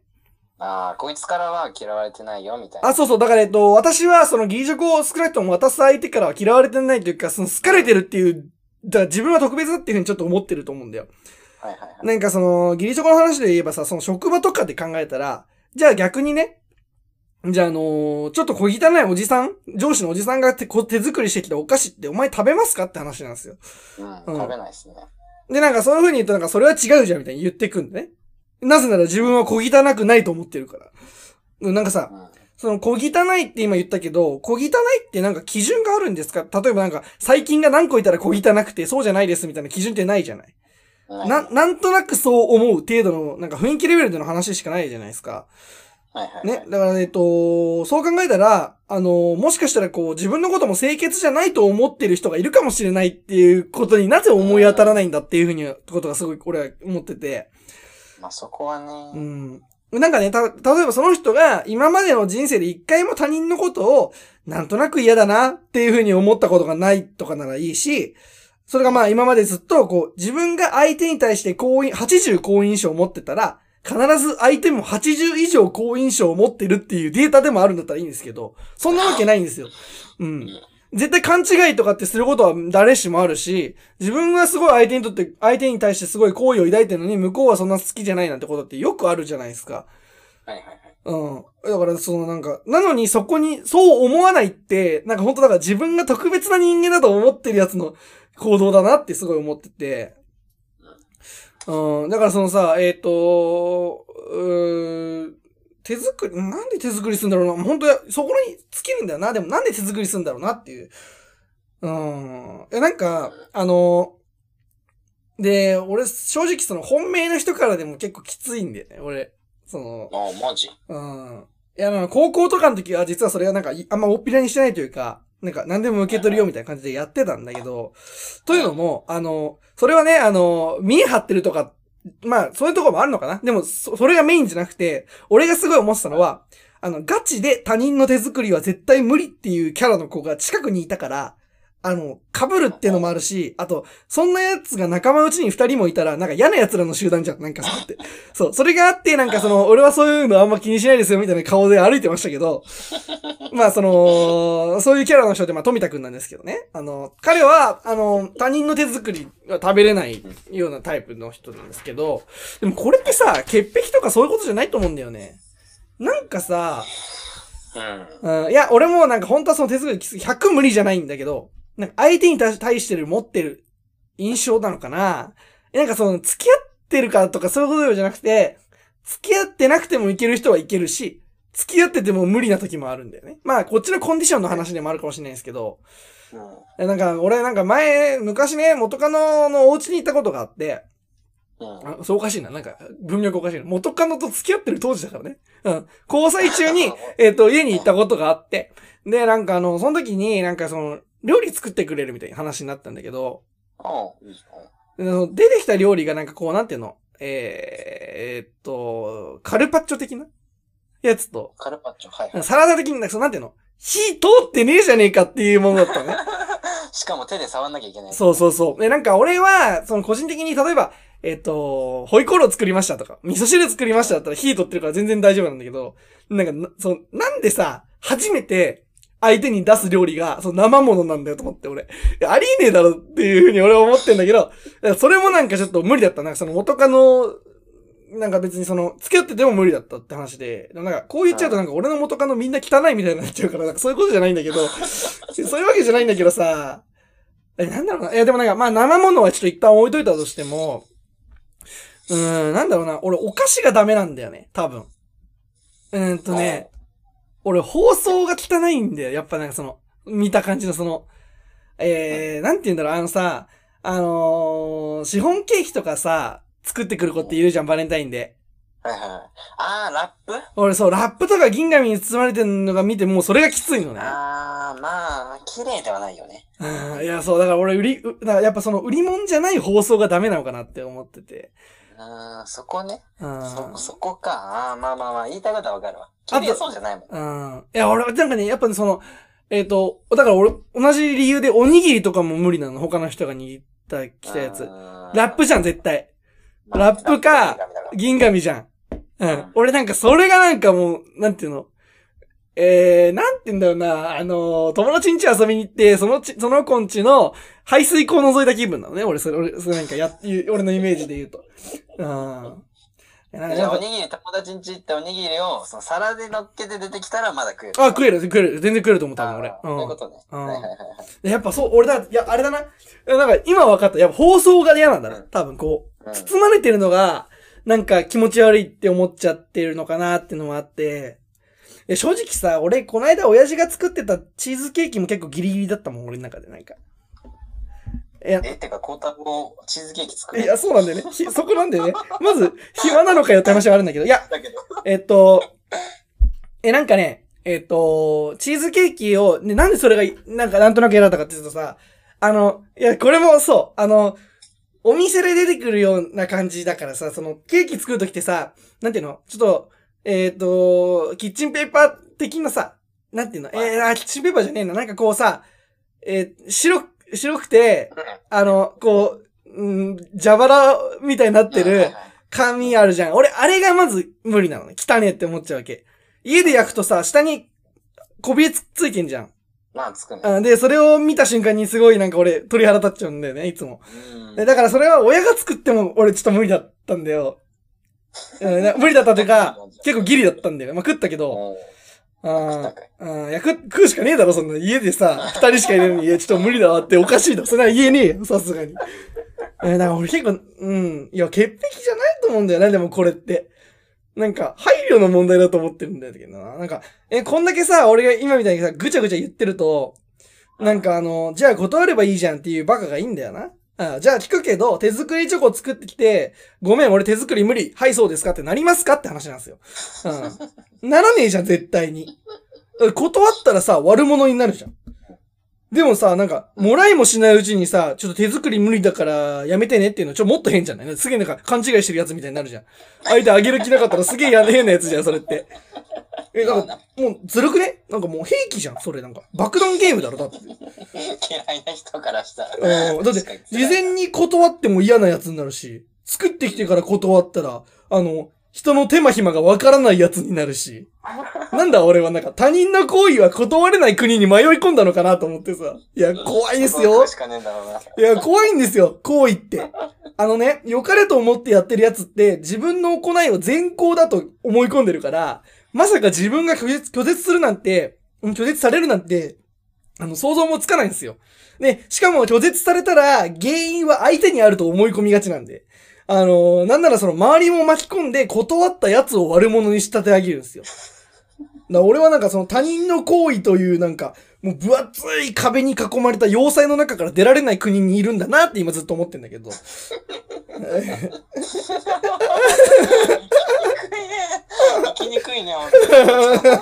Speaker 2: ああ、こいつからは嫌われてないよ、みたいな。
Speaker 1: あ、そうそう。だから、えっと、私は、その、ギリチョコを少なくとも渡す相手からは嫌われてないというか、その、好かれてるっていう、だ自分は特別だっていうふうにちょっと思ってると思うんだよ。
Speaker 2: はいはいはい。
Speaker 1: なんかその、ギリチョコの話で言えばさ、その職場とかで考えたら、じゃあ逆にね、じゃああのーちょっと小汚いおじさん上司のおじさんが手こ手作りしてきたお菓子ってお前食べますかって話なんですよ。
Speaker 2: うん、
Speaker 1: うん
Speaker 2: 食べないですね。
Speaker 1: で、なんかそういう風に言うとなんかそれは違うじゃんみたいに言ってくんだね。なぜなら自分は小汚くないと思ってるから。うんなんかさ、
Speaker 2: うん。
Speaker 1: その、小汚いって今言ったけど、小汚いってなんか基準があるんですか？例えばなんか、細菌が何個いたら小汚くて、そうじゃないですみたいな基準ってないじゃない
Speaker 2: はい
Speaker 1: な、なんとなくそう思う程度の、なんか雰囲気レベルでの話しかないじゃないですか。
Speaker 2: はいはい。
Speaker 1: ね？だから、えっと、そう考えたら、あの、もしかしたらこう、自分のことも清潔じゃないと思ってる人がいるかもしれないっていうことになぜ思い当たらないんだっていうふうに、ことがすごい、俺は思ってて。
Speaker 2: まあそこはねう、
Speaker 1: ん。なんかね、た、例えばその人が今までの人生で一回も他人のことをなんとなく嫌だなっていうふうに思ったことがないとかならいいし、それがまあ今までずっとこう自分が相手に対して好印、80好印象を持ってたら、必ず相手も80以上好印象を持ってるっていうデータでもあるんだったらいいんですけど、そんなわけないんですよ。うん。絶対勘違いとかってすることは誰しもあるし、自分がすごい相手にとって、相手に対してすごい好意を抱いてるのに、向こうはそんな好きじゃないなんてことってよくあるじゃないですか。
Speaker 2: はいはいはい。
Speaker 1: うん。だから、そのなんか、なのにそこに、そう思わないって、なんか本当だから自分が特別な人間だと思ってるやつの行動だなってすごい思ってて。うん。だからそのさ、えっ、と、うー手作り、なんで手作りするんだろうな。本当や、そこに尽きるんだよな。でもなんで手作りするんだろうなっていう。うん。いや、なんか、あの、で、俺、正直その本命の人からでも結構きついんだよね。俺、その、
Speaker 2: ああ、マジ？
Speaker 1: うん。いや、なんか高校とかの時は実はそれがなんかいあんまおっぴらにしてないというか、なんか何でも受け取るよみたいな感じでやってたんだけど、というのも、あの、それはね、あの、見え張ってるとか、まあ、そういうとこもあるのかな。でも、そ、それがメインじゃなくて、俺がすごい思ってたのは、あの、ガチで他人の手作りは絶対無理っていうキャラの子が近くにいたから、あの、被るってのもあるし、あと、そんな奴が仲間内に二人もいたら、なんか嫌な奴らの集団じゃん、なんかそうって。[laughs] そう、それがあって、なんかその、俺はそういうのあんま気にしないですよ、みたいな顔で歩いてましたけど、[laughs] まあその、そういうキャラの人って、まあ富田くんなんですけどね。あの、彼は、あの、他人の手作りは食べれないようなタイプの人なんですけど、でもこれってさ、潔癖とかそういうことじゃないと思うんだよね。なんかさ、
Speaker 2: うん。
Speaker 1: うん、いや、俺もなんか本当はその手作り100無理じゃないんだけど、なんか相手に対対してる持ってる印象なのかな？なんかその付き合ってるからとかそういうことじゃなくて、付き合ってなくてもいける人はいけるし、付き合ってても無理な時もあるんだよね。まあこっちのコンディションの話でもあるかもしれないですけど、
Speaker 2: うん。
Speaker 1: えなんか俺なんか前、昔ね、元カノのお家に行ったことがあって、
Speaker 2: うん。
Speaker 1: あそうおかしいな。なんか、文脈おかしいな。元カノと付き合ってる当時だからね。うん。交際中に、[laughs] えっ、と、家に行ったことがあって、で、なんかあの、その時になんかその、料理作ってくれるみたいな話になったんだけど、
Speaker 2: ああ、いいじ
Speaker 1: でその出てきた料理がなんかこう、なんていうの？えー、えーっと、カルパッチョ的なやつと。
Speaker 2: カルパッチョ、はいはい。
Speaker 1: サラダ的になんかそう、なんていうの？火通ってねえじゃねえかっていうものだったのね。[laughs]
Speaker 2: しかも手で触んなきゃいけない。
Speaker 1: そうそうそう。で、なんか俺は、その個人的に、例えば、えっ、と、ホイコーロー作りましたとか、味噌汁作りましただったら火取ってるから全然大丈夫なんだけど、なんかな、その、なんでさ、初めて相手に出す料理が、その生物なんだよと思って俺。いやありえねえだろっていうふうに俺は思ってんだけど、それもなんかちょっと無理だった。なんかその元カノ、なんか別にその、付き合ってても無理だったって話で、でもなんかこう言っちゃうとなんか俺の元カノみんな汚いみたいになっちゃうから、なんかそういうことじゃないんだけど、[laughs] そういうわけじゃないんだけどさ、え、なんだろうな。いや、でもなんか、まあ生物はちょっと一旦置いといたとしても、うーん、なんだろうな。俺、お菓子がダメなんだよね。多分。うーんとね、俺、包装が汚いんだよ。やっぱなんかその、見た感じのその、えー、なんて言うんだろう。あのさ、あのーシフォンケーキとかさ、作ってくる子っているじゃん、バレンタインで。
Speaker 2: はいはい。ああ、ラップ？
Speaker 1: 俺、そう、ラップとか銀紙に包まれてるのが見て、もうそれがきついのね。
Speaker 2: ああ、まあ、綺麗ではないよね。
Speaker 1: うん、いや、そう、だから俺、売り、からやっぱその売り物じゃない包装がダメなのかなって思ってて。
Speaker 2: うん、そこね。
Speaker 1: うん。
Speaker 2: そ、そこか。ああ、まあまあまあ、言いたいことはわかるわ。綺麗そうじゃないもん。
Speaker 1: うん。いや、俺、なんかね、やっぱね、その、えっ、と、だから俺、同じ理由でおにぎりとかも無理なの。他の人が握った、来たやつ。ラップじゃん、絶対。ラップか銀紙じゃん。う
Speaker 2: うん
Speaker 1: ん。俺なんか、それがなんかもう、なんていうの？えー、なんて言うんだろうな、あのー友達ん家遊びに行って、そのち、その子んちの排水口覗いた気分なのね。俺、それ、俺、それなんかや、俺のイメージで言うと。うん。
Speaker 2: じゃあ、おにぎり、友達ん家行っておにぎりを、その皿で乗っけて出てきたらまだ食える。
Speaker 1: あ、食える、食える。全然食えると思ったの、俺
Speaker 2: あ。ーそういう
Speaker 1: う
Speaker 2: ことね。
Speaker 1: うん
Speaker 2: はいはいはい。
Speaker 1: やっぱそう、俺だ、いや、あれだな。なんか今分かった。やっぱ放送が嫌なんだな。
Speaker 2: うん
Speaker 1: 多分こう、
Speaker 2: うん
Speaker 1: 包まれてるのが、なんか気持ち悪いって思っちゃってるのかなっていうのもあって、正直さ、俺、この間親父が作ってたチーズケーキも結構ギリギリだったもん、俺の中で、なんか。いや、
Speaker 2: え、てか、コータもチーズケーキ作る
Speaker 1: いや、そうなんだよね。[laughs] ひそこなんだよね。まず、暇なのかよって話はあるんだけど、いや、
Speaker 2: だけど。
Speaker 1: えっと、え、なんかね、えっと、チーズケーキを、ね、なんでそれが、なんかなんとなく嫌だったかっていうとさ、あの、いや、これもそう、あの、お店で出てくるような感じだからさ、その、ケーキ作るときってさ、なんていうの？ちょっと、えっ、と、キッチンペーパー的なさ、なんていうの？えー、あ、キッチンペーパーじゃねえな。なんかこうさ、えー白く、白くて、あの、こう、うん、蛇腹みたいになってる紙あるじゃん。俺、あれがまず無理なのね。汚ねえって思っちゃうわけ。家で焼くとさ、下に、こびりつついてんじゃん。
Speaker 2: まあ、つくね。
Speaker 1: うんで、それを見た瞬間にすごいなんか俺、鳥肌立っちゃうんだよね、いつも。だからそれは親が作っても俺ちょっと無理だったんだよ。うんな無理だったというか、[laughs] 結構ギリだったんだよね。まあ食ったけど、
Speaker 2: おう
Speaker 1: あ
Speaker 2: 食
Speaker 1: うん、いや食うしかねえだろ、そんな。家でさ、二人しかいないのに、いや、ちょっと無理だわっておかしいだろ。それは言えねえよ、さすがに。えー、だから俺結構、うん、いや、潔癖じゃないと思うんだよな、でもこれって。なんか、配慮の問題だと思ってるんだけどな。なんか、え、こんだけさ、俺が今みたいにさ、ぐちゃぐちゃ言ってると、なんかあの、じゃあ断ればいいじゃんっていうバカがいいんだよな。あじゃあ聞くけど、手作りチョコ作ってきて、ごめん、俺手作り無理。はい、そうですかってなりますかって話なんですよ。うん。ならねえじゃん、絶対に。断ったらさ、悪者になるじゃん。でもさ、なんか、もらいもしないうちにさ、ちょっと手作り無理だからやめてねっていうのちょ、もっと変じゃない？すげえなんか勘違いしてるやつみたいになるじゃん。相手あげる気なかったらすげえや変なやつじゃん、それって。え、なんか、もうずるくね？なんかもう兵器じゃん、それなんか。爆弾ゲームだろ、だって。
Speaker 2: 嫌いな人からしたら。
Speaker 1: うんだって事前に断っても嫌なやつになるし、作ってきてから断ったら、あの、人の手間暇がわからないやつになるし。なんだ俺はなんか他人の行為は断れない国に迷い込んだのかなと思ってさ。いや、怖いですよ。いや、怖いんですよ、行為って。あのね、良かれと思ってやってるやつって、自分の行いを善行だと思い込んでるから、まさか自分が拒絶、拒絶するなんて、うん拒絶されるなんて、あの、想像もつかないんですよ。で、しかも拒絶されたら、原因は相手にあると思い込みがちなんで。あのなんならその周りも巻き込んで断ったやつを悪者に仕立て上げるんですよ。だ俺はなんかその他人の行為というなんか、もう分厚い壁に囲まれた要塞の中から出られない国にいるんだなって今ずっと思ってんだけど。
Speaker 2: 生きにくいね、本当に。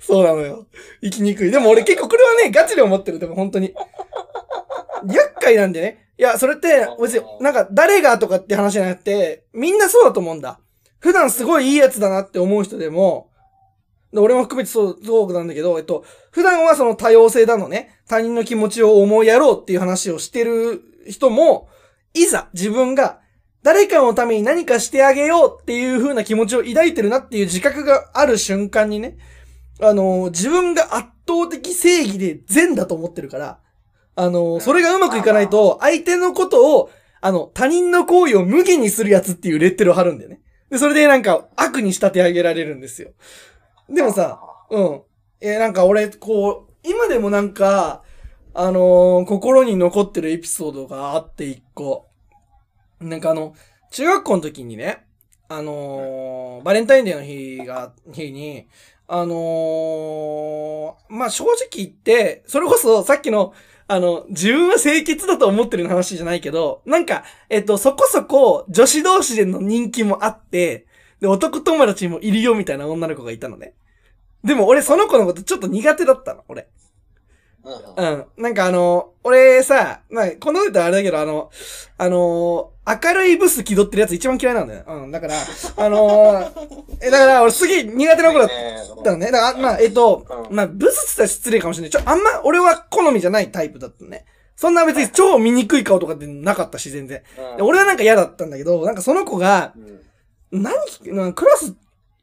Speaker 1: そうなのよ。生きにくい。でも俺結構これはね、ガチで思ってる。でも本当に。厄介なんでね。いや、それって、別に、なんか誰がとかって話じゃなくて、みんなそうだと思うんだ。普段すごいいいやつだなって思う人でも、で俺も含めてそう、そうなんだけど、えっと、普段はその多様性だのね、他人の気持ちを思いやろうっていう話をしてる人も、いざ自分が誰かのために何かしてあげようっていう風な気持ちを抱いてるなっていう自覚がある瞬間にね、あの、自分が圧倒的正義で善だと思ってるから、あの、それがうまくいかないと、相手のことを、あの、他人の行為を無限にするやつっていうレッテルを貼るんだよね。で、それでなんか悪に仕立て上げられるんですよ。でもさ、うん。えーなんか俺、こう、今でもなんか、あのー心に残ってるエピソードがあって一個。なんかあの、中学校の時にね、あのーバレンタインデーの日が、日に、あのーまあ、正直言って、それこそさっきの、あの、自分は清潔だと思ってる話じゃないけど、なんか、えっと、そこそこ女子同士での人気もあって、で、男友達もいるよみたいな女の子がいたのね。でも俺その子のことちょっと苦手だったの、俺。
Speaker 2: うん。
Speaker 1: なんかあの、俺さ、まあ、この歌あれだけど、あの、あの明るいブス気取ってるやつ一番嫌いなんだよ。うん。だから、[laughs] あのえ、だから俺すげえ苦手な子だっ
Speaker 2: ね
Speaker 1: たのね。だから、まあ、えっと、
Speaker 2: うん
Speaker 1: まあ、ブスって言ったら失礼かもしれない。ちょ、あんま俺は好みじゃないタイプだったのね。そんな別に超醜い顔とかってなかったし、全然。俺はなんか嫌だったんだけど、なんかその子が、
Speaker 2: うん
Speaker 1: 何なクラス、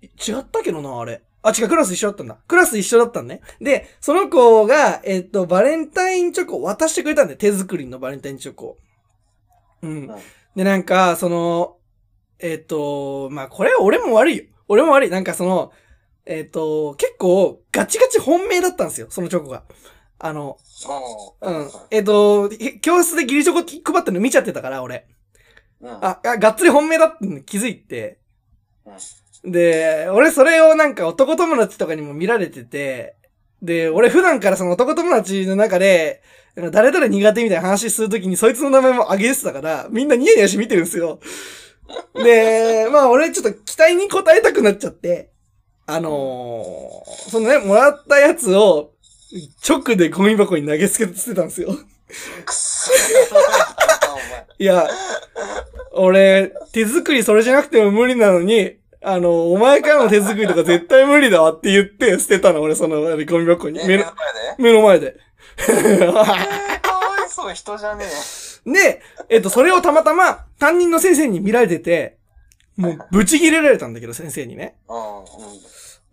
Speaker 1: 違ったけどな、あれ。あ、違う、クラス一緒だったんだ。クラス一緒だったんね。で、その子が、えっと、バレンタインチョコを渡してくれたんだよ。手作りのバレンタインチョコを。うん。で、なんか、その、えっと、まあ、これは俺も悪いよ。俺も悪い。なんかその、えっと、結構、ガチガチ本命だったんですよ。そのチョコが。あの、
Speaker 2: う
Speaker 1: うん。えっと、教室でギリチョコ配ってるの見ちゃってたから、俺。
Speaker 2: うん。
Speaker 1: あ、あがっつり本命だって気づいて、で、俺それをなんか男友達とかにも見られてて、で、俺普段からその男友達の中で、誰々苦手みたいな話するときにそいつの名前も挙げてたから、みんなニヤニヤして見てるんですよ。で、[laughs] まあ俺ちょっと期待に応えたくなっちゃって、あのーそのね、もらったやつを、直でゴミ箱に投げつけてたんですよ。
Speaker 2: くっそ。
Speaker 1: いや、俺、手作りそれじゃなくても無理なのに、あの、お前からの手作りとか絶対無理だわって言って捨てたの、俺、その、ゴミ箱に。
Speaker 2: え、
Speaker 1: 目の
Speaker 2: 目の、
Speaker 1: 目の前で。
Speaker 2: そう、人じゃねえ。
Speaker 1: で、えっと、それをたまたま担任の先生に見られてて、もう、ブチ切れられたんだけど、先生にね。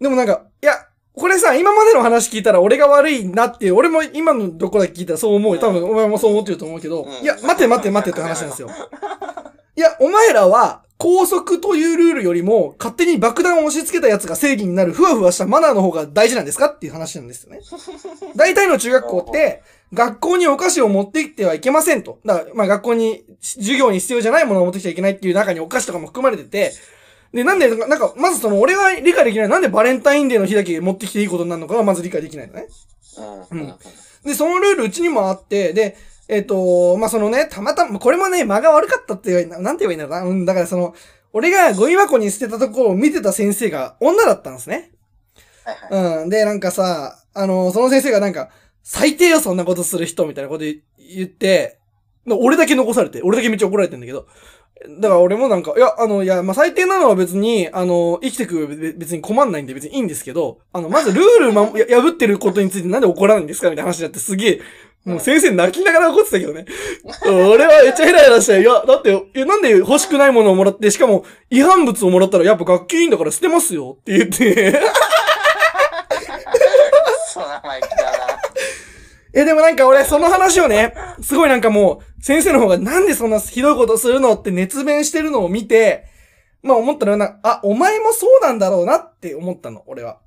Speaker 1: でもなんか、いや、これさ、今までの話聞いたら俺が悪いなって俺も今のどこだけ聞いたらそう思うよ。多分お前もそう思ってると思うけど、
Speaker 2: うん
Speaker 1: いや、待て待て待てって話なんですよ。[laughs] いや、お前らは、高速というルールよりも、勝手に爆弾を押し付けたやつが正義になる、ふわふわしたマナーの方が大事なんですかっていう話なんですよね。[laughs] 大体の中学校って、学校にお菓子を持ってきてはいけませんと。だから、まあ学校に、授業に必要じゃないものを持ってきちゃいけないっていう中にお菓子とかも含まれてて、で、なんで、なんか、まずその、俺は理解できない。なんでバレンタインデーの日だけ持ってきていいことになるのかがまず理解できないのね。
Speaker 2: うん、うん。
Speaker 1: で、そのルールうちにもあって、で、えっ、と、まあ、そのね、たまたま、これもね、間が悪かったって言えばな、なんて言えばいいんだろうな。うん、だからその、俺がゴミ箱に捨てたところを見てた先生が女だったんですね。
Speaker 2: はいはい。
Speaker 1: うん。で、なんかさ、あの、その先生がなんか、最低よ、そんなことする人、みたいなこと言言って、で俺だけ残されて、俺だけめっちゃ怒られてんだけど。だから俺もなんか、いや、あの、いや、まあ、最低なのは別に、あの、生きてく別に困んないんで別にいいんですけど、あの、まずルールま、や破ってることについてなんで怒らないんですかみたいな話になってすげえ、もう先生泣きながら怒ってたけどね。俺はめっちゃヘラヘラして、いや、だって、いや、なんで欲しくないものをもらって、しかも違反物をもらったらやっぱ学級委員だから捨てますよって言って、
Speaker 2: そう、生意気だな。
Speaker 1: え、でもなんか俺、その話をね、すごいなんかもう、先生の方がなんでそんなひどいことするのって熱弁してるのを見て、まあ思ったのはな、あ、お前もそうなんだろうなって思ったの、俺は。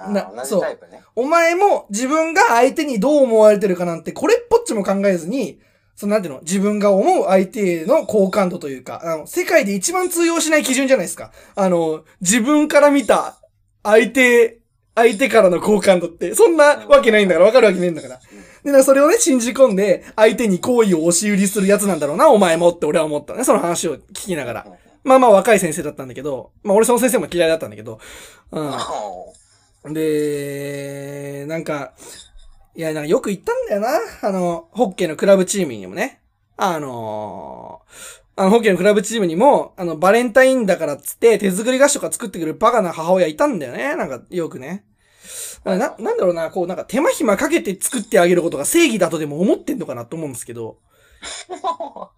Speaker 2: あ
Speaker 1: な
Speaker 2: 同じタイプね。
Speaker 1: お前も自分が相手にどう思われてるかなんて、これっぽっちも考えずに、そのなんていうの、自分が思う相手の好感度というか、あの、世界で一番通用しない基準じゃないですか。あの、自分から見た相手、相手からの好感度って、そんなわけないんだから、わかるわけねえんだから。で、なんかそれをね、信じ込んで、相手に好意を押し売りするやつなんだろうな、お前もって俺は思ったね。その話を聞きながら。まあまあ若い先生だったんだけど、まあ俺その先生も嫌いだったんだけど、うん。で、なんか、いや、なんかよく言ったんだよな。あの、ホッケーのクラブチームにもね。あのあの、ホッケーのクラブチームにも、あの、バレンタインだからっつって、手作り菓子とか作ってくるバカな母親いたんだよね。なんか、よくね。な、なんだろうな、こう、なんか手間暇かけて作ってあげることが正義だとでも思ってんのかなと思うんですけど。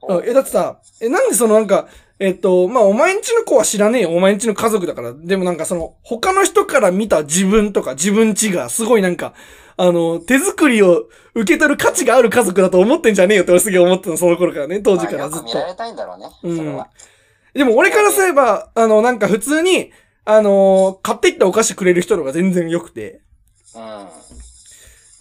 Speaker 1: うんえ、だってさ、え、なんでそのなんか、えっと、まあ、お前んちの子は知らねえよ。お前んちの家族だから。でもなんかその、他の人から見た自分とか自分ちが、すごいなんか、あの、手作りを受け取る価値がある家族だと思ってんじゃねえよって俺すげえ思ってたの、その頃からね、当時からずっと。
Speaker 2: まあ見られたいんだろうね。それは。
Speaker 1: でも俺からすれば、あの、なんか普通に、あの買ってきたお菓子くれる人の方が全然良くて。
Speaker 2: うん。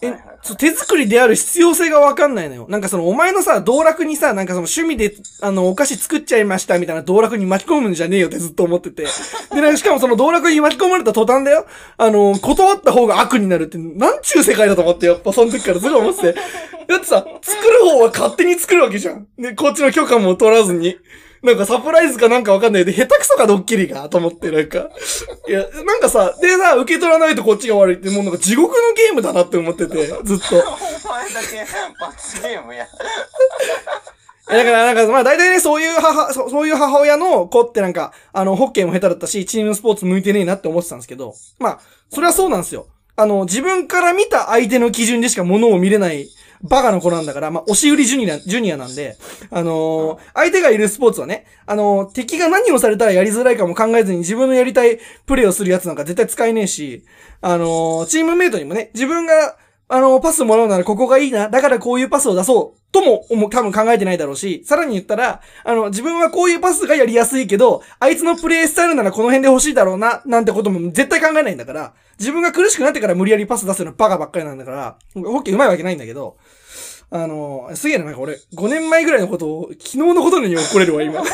Speaker 1: え
Speaker 2: はいはいはい、
Speaker 1: そう手作りである必要性がわかんないのよ。なんかその、お前のさ、道楽にさ、なんかその趣味で、あの、お菓子作っちゃいましたみたいな道楽に巻き込むんじゃねえよってずっと思ってて。で、なんかしかもその道楽に巻き込まれた途端だよ。あの、断った方が悪になるって、なんちゅう世界だと思って、やっぱその時からすごい思ってて。だってさ、作る方は勝手に作るわけじゃん。で、こっちの許可も取らずに。なんかサプライズかなんかわかんないで、下手くそかドッキリが、と思って、なんか。いや、なんかさ、でさ、受け取らないとこっちが悪いって、もうなんか地獄のゲームだなって思ってて、ずっと。[laughs]
Speaker 2: お前だけ罰ゲームや。
Speaker 1: えだから、なんか、まあ大体ね、そういう母、そそういう母親の子ってなんか、あの、ホッケーも下手だったし、チームスポーツ向いてねえなって思ってたんですけど、まあ、それはそうなんですよ。あの、自分から見た相手の基準でしか物を見れない、バカの子なんだから、まあ、押し売りジュニア、ジュニアなんで、あのー相手がいるスポーツはね、あのー敵が何をされたらやりづらいかも考えずに自分のやりたいプレーをするやつなんか絶対使えねえし、あのーチームメイトにもね、自分が、あのパスもらうならここがいいな、だからこういうパスを出そう、とも、多分考えてないだろうし、さらに言ったら、あの、自分はこういうパスがやりやすいけど、あいつのプレイスタイルならこの辺で欲しいだろうな、なんてことも絶対考えないんだから、自分が苦しくなってから無理やりパス出すようなバカばっかりなんだから、ホッケー上手いわけないんだけど、あの、すげえな、なんか俺、5年前ぐらいのことを、昨日のことのように怒れるわ、今。[laughs]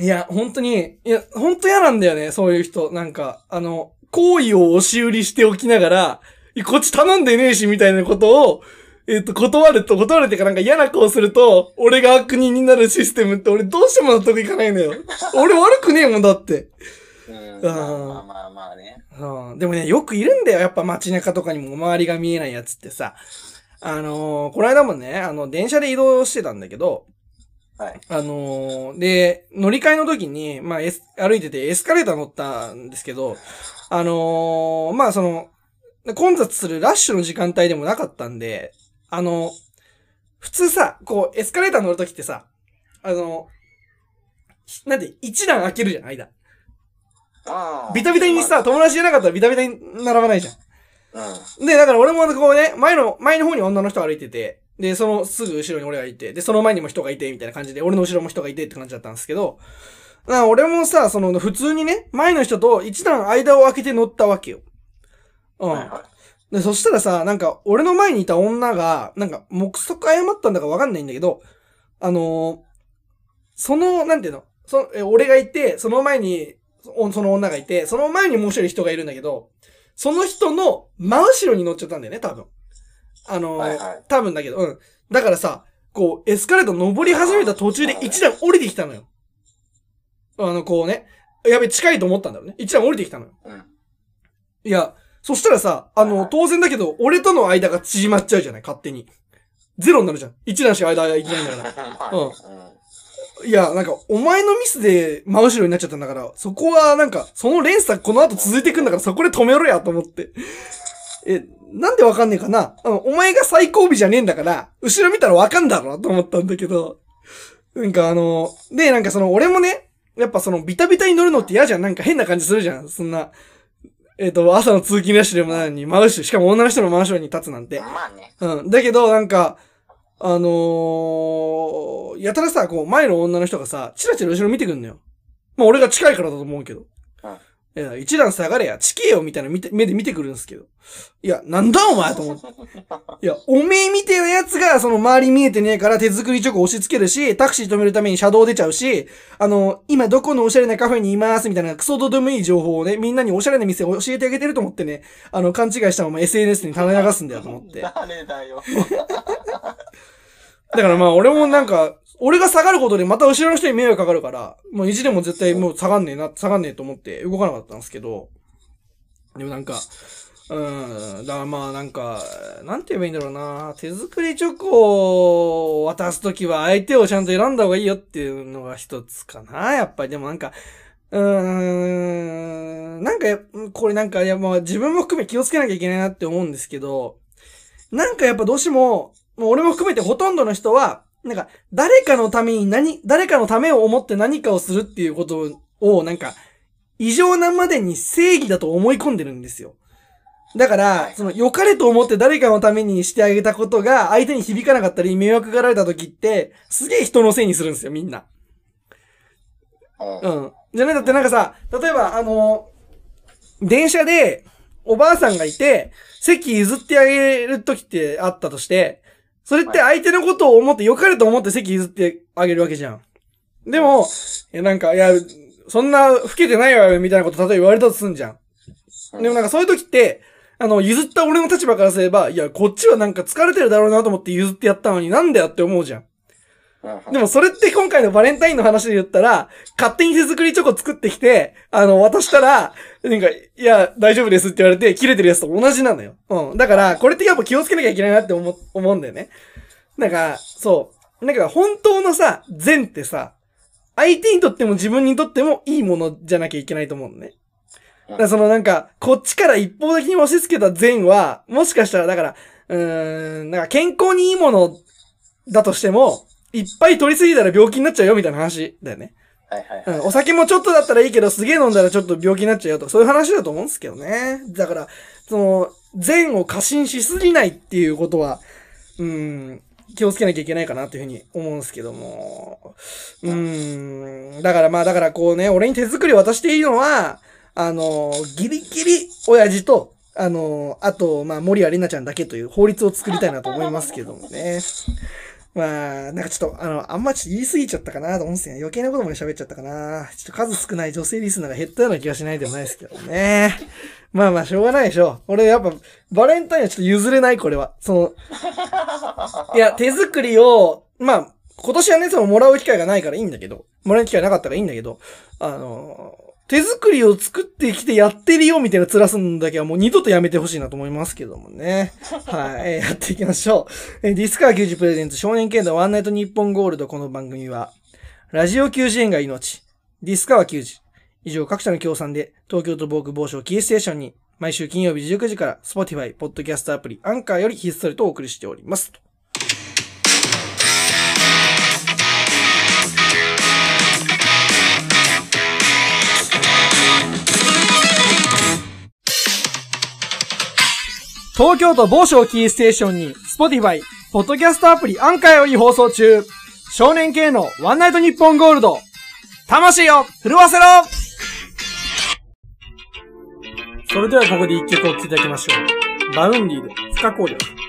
Speaker 1: いや、本当に、いや、本当嫌なんだよね、そういう人。なんか、あの、行為を押し売りしておきながら、こっち頼んでねえし、みたいなことを、えっ、と、断ると、断るってかなんか嫌な子をすると、俺が悪人になるシステムって俺どうしても納得いかないのよ。俺悪くねえもんだって。
Speaker 2: うん。まあまあまあね。
Speaker 1: うん、でもね、よくいるんだよ。やっぱ街中とかにも周りが見えないやつってさ。あのーこの間もね、あの、電車で移動してたんだけど、
Speaker 2: はい。
Speaker 1: あのーで、乗り換えの時に、まあ、エス歩いててエスカレーター乗ったんですけど、あのーまあ、その、混雑するラッシュの時間帯でもなかったんで、あの、普通さ、こう、エスカレーター乗る時ってさ、あの、なんで、一段開けるじゃん、間。
Speaker 2: あ
Speaker 1: ビタビタにさ、友達じゃなかったらビタビタに並ばないじゃん。
Speaker 2: うん。
Speaker 1: で、だから俺もこうね、前の、前の方に女の人歩いてて、で、そのすぐ後ろに俺がいて、で、その前にも人がいて、みたいな感じで、俺の後ろも人がいてって感じだったんですけど、だから俺もさ、その、普通にね、前の人と一段間を空けて乗ったわけよ。うん。
Speaker 2: はいは
Speaker 1: で、そしたらさ、なんか、俺の前にいた女が、なんか、目測謝ったんだかわかんないんだけど、あのーその、なんていうのそえ、俺がいて、その前に、そその女がいて、その前にもう一人人がいるんだけど、その人の真後ろに乗っちゃったんだよね、多分。あのー
Speaker 2: はいはい
Speaker 1: 多分だけど、うん。だからさ、こう、エスカレーター登り始めた途中で一段降りてきたのよ。あの、こうね。やべ、近いと思ったんだろうね。一段降りてきたのよ。
Speaker 2: い。うん。
Speaker 1: いや、そしたらさ、あの、当然だけど、俺との間が縮まっちゃうじゃない、勝手に。ゼロになるじゃん。一段しか間がいけないんだから。[laughs]
Speaker 2: うん。
Speaker 1: いや、なんか、お前のミスで真後ろになっちゃったんだから、そこはなんか、その連鎖この後続いていくんだから、そこで止めろや、と思って。え、なんでわかんねえかな？うんお前が最後尾じゃねえんだから、後ろ見たらわかんだろ、と思ったんだけど。なんかあの、で、なんかその、俺もね、やっぱその、ビタビタに乗るのって嫌じゃん。なんか変な感じするじゃん。そんな、えっ、と、朝の通勤ラッシュでもないのに、真後ろ、しかも女の人の真後ろに立つなんて。
Speaker 2: まあね。
Speaker 1: うん。だけど、なんか、あのー、やたらさ、こう、前の女の人がさ、チラチラ後ろ見てくんのよ。まあ、俺が近いからだと思うけど。いや、一段下がれや、地形よ、みたいな見て目で見てくるんですけど。いや、なんだお前と思って。[laughs] いや、おめえみてえなやつが、その周り見えてねえから手作りチョコ押し付けるし、タクシー止めるために車道出ちゃうし、あの、今どこのおしゃれなカフェにいます、みたいなクソどうでもいい情報をね、みんなにおしゃれな店を教えてあげてると思ってね、あの、勘違いしたまま SNS に垂れ流すんだよと思って。[laughs]
Speaker 2: 誰だよ。[laughs]
Speaker 1: だからまあ俺もなんか、俺が下がることでまた後ろの人に迷惑かかるから、もう意地でも絶対もう下がんねえな、下がんねえと思って動かなかったんですけど、でもなんか、うん、だからまあなんか、なんて言えばいいんだろうな、手作りチョコを渡すときは相手をちゃんと選んだ方がいいよっていうのが一つかな、やっぱり。でもなんか、うーん、なんかや、これなんか、いやまあ自分も含め気をつけなきゃいけないなって思うんですけど、なんかやっぱどうしても、もう俺も含めてほとんどの人は、なんか、誰かのために何、誰かのためを思って何かをするっていうことを、なんか、異常なまでに正義だと思い込んでるんですよ。だから
Speaker 2: は、い
Speaker 1: その、良かれと思って誰かのためにしてあげたことが、相手に響かなかったり、迷惑がられた時って、すげえ人のせいにするんですよ、みんな。
Speaker 2: うん。
Speaker 1: うん。じゃねだってなんかさ、例えば、あの、電車で、おばあさんがいて、席譲ってあげる時ってあったとして、それって相手のことを思って、良かれと思って席譲ってあげるわけじゃん。でも、え、なんか、いや、そんな、老けてないわよ、みたいなこと例えば言われたとすんじゃん。でもなんかそういう時って、あの、譲った俺の立場からすれば、いや、こっちはなんか疲れてるだろうなと思って譲ってやったのになんだよって思うじゃん。
Speaker 2: うん
Speaker 1: でもそれって今回のバレンタインの話で言ったら、勝手に手作りチョコ作ってきて、あの、渡したら、なんか、いや、大丈夫ですって言われて、切れてるやつと同じなのよ。うん。だから、これってやっぱ気をつけなきゃいけないなって思う、思うんだよね。なんか、そう。なんか、本当のさ、善ってさ、相手にとっても自分にとってもいいものじゃなきゃいけないと思うのね。だからそのなんか、こっちから一方的に押し付けた善は、もしかしたら、だから、うーん、なんか健康にいいものだとしても、いっぱい取りすぎたら病気になっちゃうよみたいな話だよね。
Speaker 2: はいはいはい。
Speaker 1: お酒もちょっとだったらいいけど、すげえ飲んだらちょっと病気になっちゃうよとか、そういう話だと思うんですけどね。だから、その、善を過信しすぎないっていうことは、うん、気をつけなきゃいけないかなっていうふうに思うんですけども。うん、だからまあ、だからこうね、俺に手作り渡していいのは、あの、ギリギリ親父と、あの、あと、まあ、森谷里奈ちゃんだけという法律を作りたいなと思いますけどもね。まあ、なんかちょっと、あの、あんまちょっと言い過ぎちゃったかなと思うんですよね。余計なことまで喋っちゃったかな。ちょっと数少ない女性リスナーが減ったような気がしないでもないですけどね。[laughs] まあまあ、しょうがないでしょ。俺やっぱ、バレンタインはちょっと譲れない、これは。その、いや、[laughs] 手作りを、まあ、今年はね、その、もらう機会がないからいいんだけど、もらう機会なかったからいいんだけど、あの、手作りを作ってきてやってるよみたいな面すんだけはもう二度とやめてほしいなと思いますけどもね。はい、えーやっていきましょう。えーディスカー90プレゼンツ少年系のワンナイトニッポンゴールドこの番組は、ラジオ90円が命、ディスカワ90、以上各社の協賛で東京都防空防省キーステーションに毎週金曜日19時から Spotify、ポッドキャストアプリ、アンカーよりひっそりとお送りしております。東京都某所キーステーションに、Spotify、ポッドキャストアプリアンカーより放送中。少年 K のワンナイトニッポンゴールド。魂を震わせろそれではここで一曲お聴きいただきましょう。 Vaundy で不可抗力。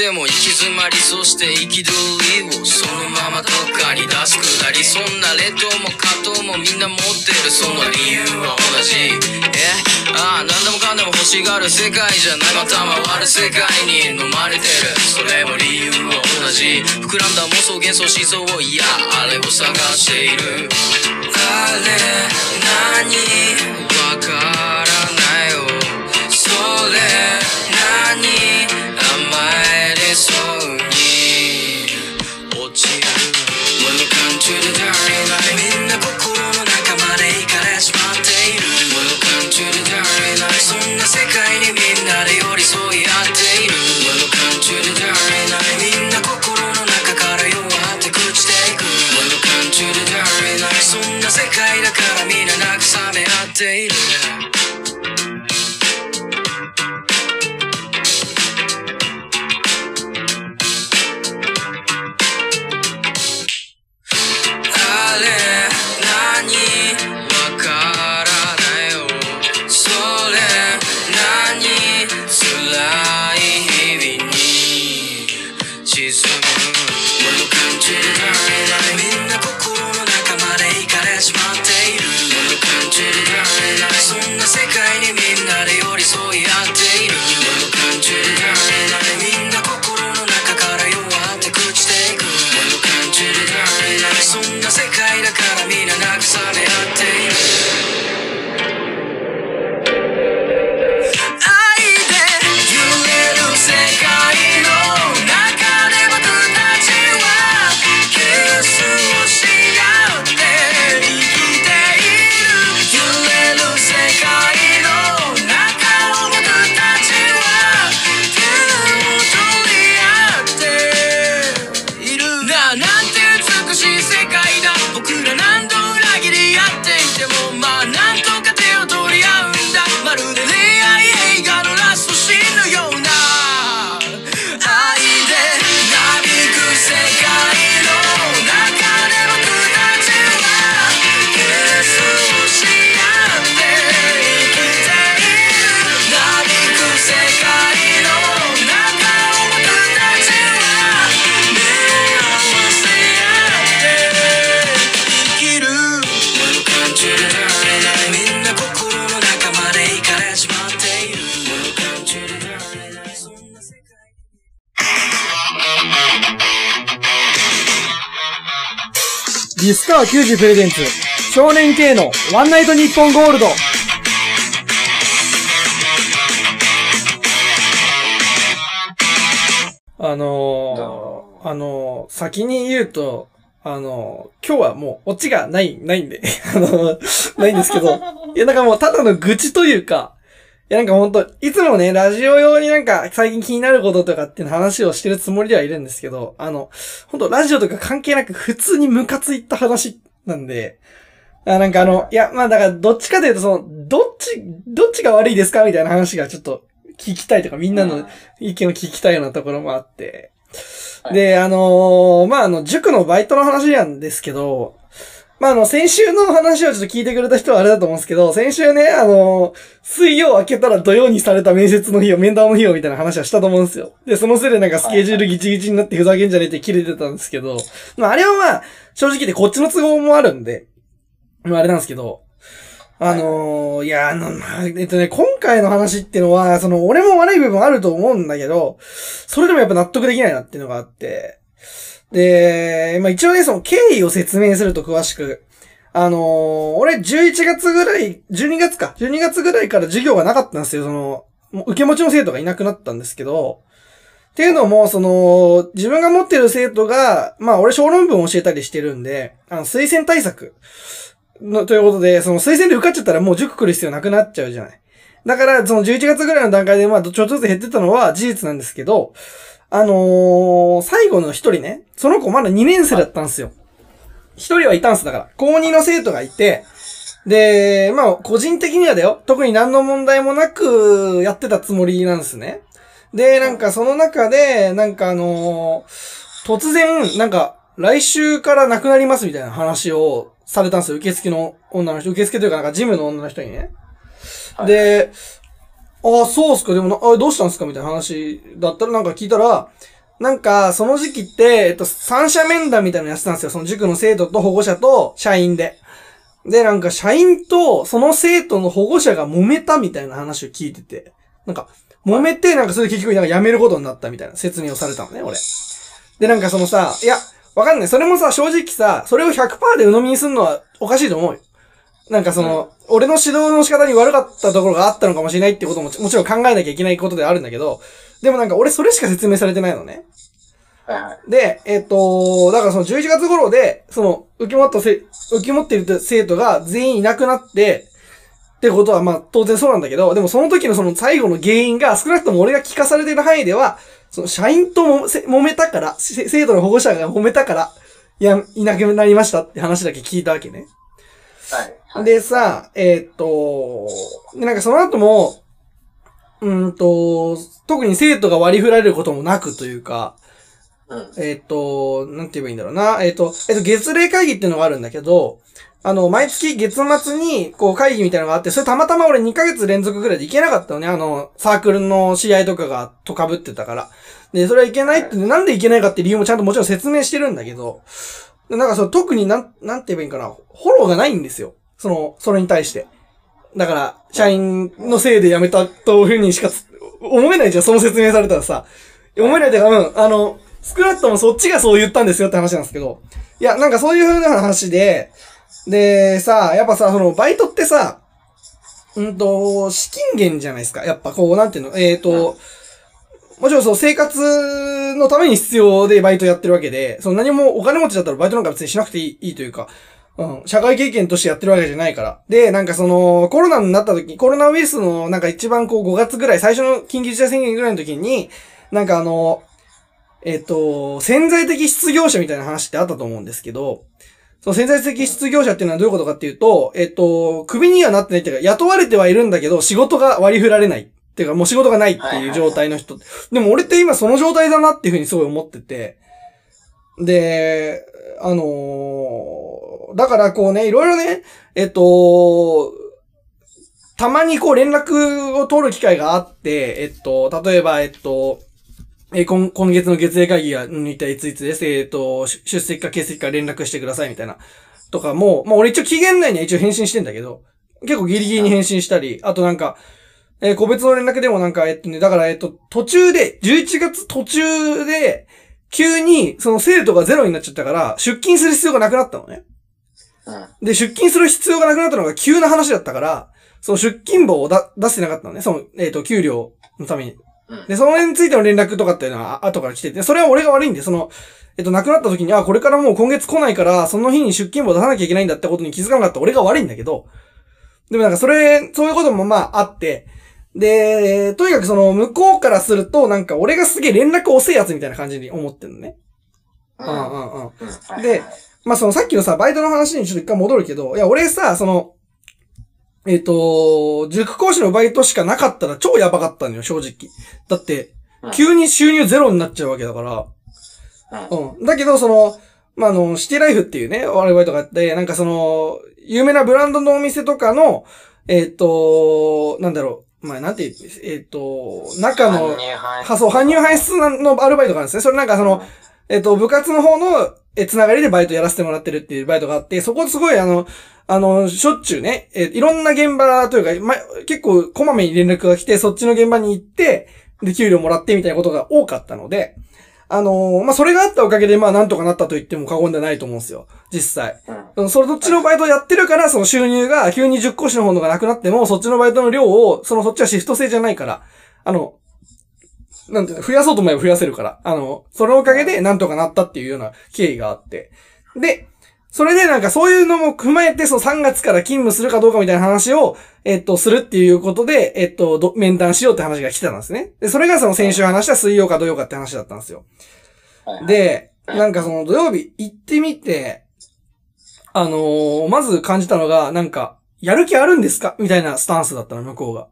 Speaker 3: ても行き詰まりそして憤りをそのままどっかに出すくだりそんな劣等も葛藤もみんな持ってるその理由は同じ。え？ああ何でもかんでも欲しがる世界じゃないまた回る世界に飲まれてる。それも理由は同じ。膨らんだ妄想幻想思想をいやあれを探している。あれ何？わからないよ。それ
Speaker 1: ディスカー90プレゼンツ少年系のワンナイトニッポンゴールド。あのー、あのー、先に言うと、あのー、今日はもうオチがない、ないんで、[laughs] あのー、ないんですけど、いやなんかもうただの愚痴というか、いやなんかほんと、いつもね、ラジオ用になんか最近気になることとかっていう話をしてるつもりではいるんですけど、あの、ほんとラジオとか関係なく普通にムカついた話なんで、あなんかあの、いや、まあだからどっちかというとその、どっち、どっちが悪いですかみたいな話がちょっと聞きたいとか、みんなの意見を聞きたいようなところもあって。
Speaker 2: はい
Speaker 1: で、あのーまああの、塾のバイトの話なんですけど、まああの、先週の話をちょっと聞いてくれた人はあれだと思うんですけど、先週ね、あの水曜明けたら土曜にされた面接の日を、面談の日をみたいな話はしたと思うんですよ。で、そのせいでなんかスケジュールギチギチになってふざけんじゃねえって切れてたんですけど、まああれはまあ、正直でこっちの都合もあるんで、まああれなんですけど、あのーいや、あの、えっとね、今回の話っていうのは、その、俺も悪い部分あると思うんだけど、それでもやっぱ納得できないなっていうのがあって、で、まあ一応ね、その経緯を説明すると詳しく、あのー俺11月ぐらい、12月か、12月ぐらいから授業がなかったんですよ、その、受け持ちの生徒がいなくなったんですけど、っていうのも、その、自分が持ってる生徒が、まあ俺小論文を教えたりしてるんで、あの、推薦対策。の、ということで、その推薦で受かっちゃったらもう塾来る必要なくなっちゃうじゃない。だから、その11月ぐらいの段階で、まあ、ちょっとずつ減ってたのは事実なんですけど、あのー最後の一人ね、その子まだ2年生だったんですよ。一人はいたんすだから。高2の生徒がいて、で、まあ、個人的にはだよ。特に何の問題もなくやってたつもりなんですね。で、なんかその中で、なんかあのー突然、なんか、来週から亡くなりますみたいな話をされたんですよ。受付の女の人。受付というか、なんかジムの女の人にね。
Speaker 2: はい
Speaker 1: で、ああ、そうっすか。でもな、あどうしたんすか？みたいな話だったらなんか聞いたら、なんか、その時期って、えっと、三者面談みたいなのやってたんですよ。その塾の生徒と保護者と社員で。で、なんか、社員とその生徒の保護者が揉めたみたいな話を聞いてて。なんか、揉めて、なんかそれで結局なんか辞めることになったみたいな説明をされたのね、俺。で、なんかそのさ、いや、わかんない。それもさ、正直さ、それを100%で鵜呑みにするのはおかしいと思うよ。なんかその、俺の指導の仕方に悪かったところがあったのかもしれないってことももちろん考えなきゃいけないことではあるんだけど、でもなんか俺それしか説明されてないのね。
Speaker 2: はいはい。
Speaker 1: で、えっ、と、だからその11月頃で、その、受け持ったせ、受け持っている生徒が全員いなくなって、ってことはまあ当然そうなんだけど、でもその時のその最後の原因が少なくとも俺が聞かされてる範囲では、その社員ともせ揉めたから、せ生徒の保護者が揉めたから、いや、いなくなりましたって話だけ聞いたわけね。
Speaker 2: はい。はい、
Speaker 1: でさ、えーっと、でなんかその後も、うーんと、特に生徒が割り振られることもなくというか、
Speaker 2: うん。
Speaker 1: えーっと、なんて言えばいいんだろうな。えーっと、えーっと、月例会議っていうのがあるんだけど、あの、毎月月末に、こう、会議みたいなのがあって、それたまたま俺2ヶ月連続ぐらいで行けなかったのね。あの、サークルの試合とかが、と被ってたから。で、それはいけないって、なんでいけないかって理由もちゃんともちろん説明してるんだけど、でなんかその、特になん、なんて言えばいいんかな。フォローがないんですよ。その、それに対して。だから、社員のせいで辞めたというふうにしか思えないじゃん、その説明されたらさ。思えないっていうか、うん、あの、少なくともそっちがそう言ったんですよって話なんですけど。いや、なんかそういう風な話で、で、さ、やっぱさ、その、バイトってさ、うんと、資金源じゃないですか。やっぱこう、なんていうの、えっ、と、もちろんそう、生活のために必要でバイトやってるわけで、その何もお金持ちだったらバイトなんか別にしなくていいというか、うん、社会経験としてやってるわけじゃないから。で、なんかその、コロナになった時、コロナウイルスのなんか一番こう5月ぐらい、最初の緊急事態宣言ぐらいの時に、なんかあの、えっ、と、潜在的失業者みたいな話ってあったと思うんですけど、その潜在的失業者っていうのはどういうことかっていうと、えっ、と、クビにはなってないっていうか、雇われてはいるんだけど、仕事が割り振られない。っていうか、もう仕事がないっていう状態の人。でも俺って今その状態だなっていうふうにすごい思ってて、で、あのーだからこうね、いろいろね、えっと、たまにこう連絡を取る機会があって、えっと、例えば、えっと、えー今、今月の月例会議が、うん、一体いついつです。えっと、出席か欠席か連絡してくださいみたいな。とかも、まあ俺一応期限内には一応返信してんだけど、結構ギリギリに返信したり、あとなんか、えー個別の連絡でもなんか、えっとね、だからえっと、途中で、11月途中で、急に、その生徒がゼロになっちゃったから、出勤する必要がなくなったのね。
Speaker 2: うん。
Speaker 1: で、出勤する必要がなくなったのが急な話だったから、その出勤簿をだ出してなかったのね。その、えっ、と、給料のために。
Speaker 2: うん
Speaker 1: で、その辺についての連絡とかっていうのは後から来てて、それは俺が悪いんで、その、えっ、と、亡くなった時に、あ、これからもう今月来ないから、その日に出勤簿出さなきゃいけないんだってことに気づかなかった俺が悪いんだけど、でもなんかそれ、そういうこともまああって、で、とにかくその、向こうからすると、なんか俺がすげえ連絡遅いやつみたいな感じに思ってるのね。
Speaker 2: う。
Speaker 1: うんんうんうん。
Speaker 2: うん。
Speaker 1: でまあ、そのさっきのさ、バイトの話にちょっと一回戻るけど、いや、俺さ、その、えっ、と、塾講師のバイトしかなかったら超やばかったのよ、正直。だって
Speaker 2: うん、
Speaker 1: 急に収入ゼロになっちゃうわけだから。
Speaker 2: うん。
Speaker 1: うん。だけど、その、まあ、あの、シティライフっていうね、我々とかやって、なんかその、有名なブランドのお店とかの、えっ、と、なんだろう、まあ、なんて言う、えっ、と、中の、は、そう、搬入搬出のアルバイトがあるんですね。それなんかその、えっと、部活の方の、え、つながりでバイトやらせてもらってるっていうバイトがあって、そこすごいあの、あの、しょっちゅうね、え、いろんな現場というか、ま、結構こまめに連絡が来て、そっちの現場に行って、で、給料もらってみたいなことが多かったので、あのーまあ、それがあったおかげで、まあ、なんとかなったと言っても過言ではないと思うんですよ。実際。
Speaker 2: うん。
Speaker 1: うんそのどっちのバイトやってるから、その収入が急に10個しの方のがなくなっても、そっちのバイトの量を、そのそっちはシフト制じゃないから、あの、なんていうの、増やそうと思えば増やせるから、あの、そのおかげでなんとかなったっていうような経緯があって。で、それでなんかそういうのも踏まえて、その3月から勤務するかどうかみたいな話を、えっと、するっていうことで、えっと、ど面談しようって話が来てたんですね。で、それがその先週話した水曜か土曜かって話だったんですよ。で、なんかその土曜日行ってみて、あのーまず感じたのが、なんか、やる気あるんですか？みたいなスタンスだったの、向こうが。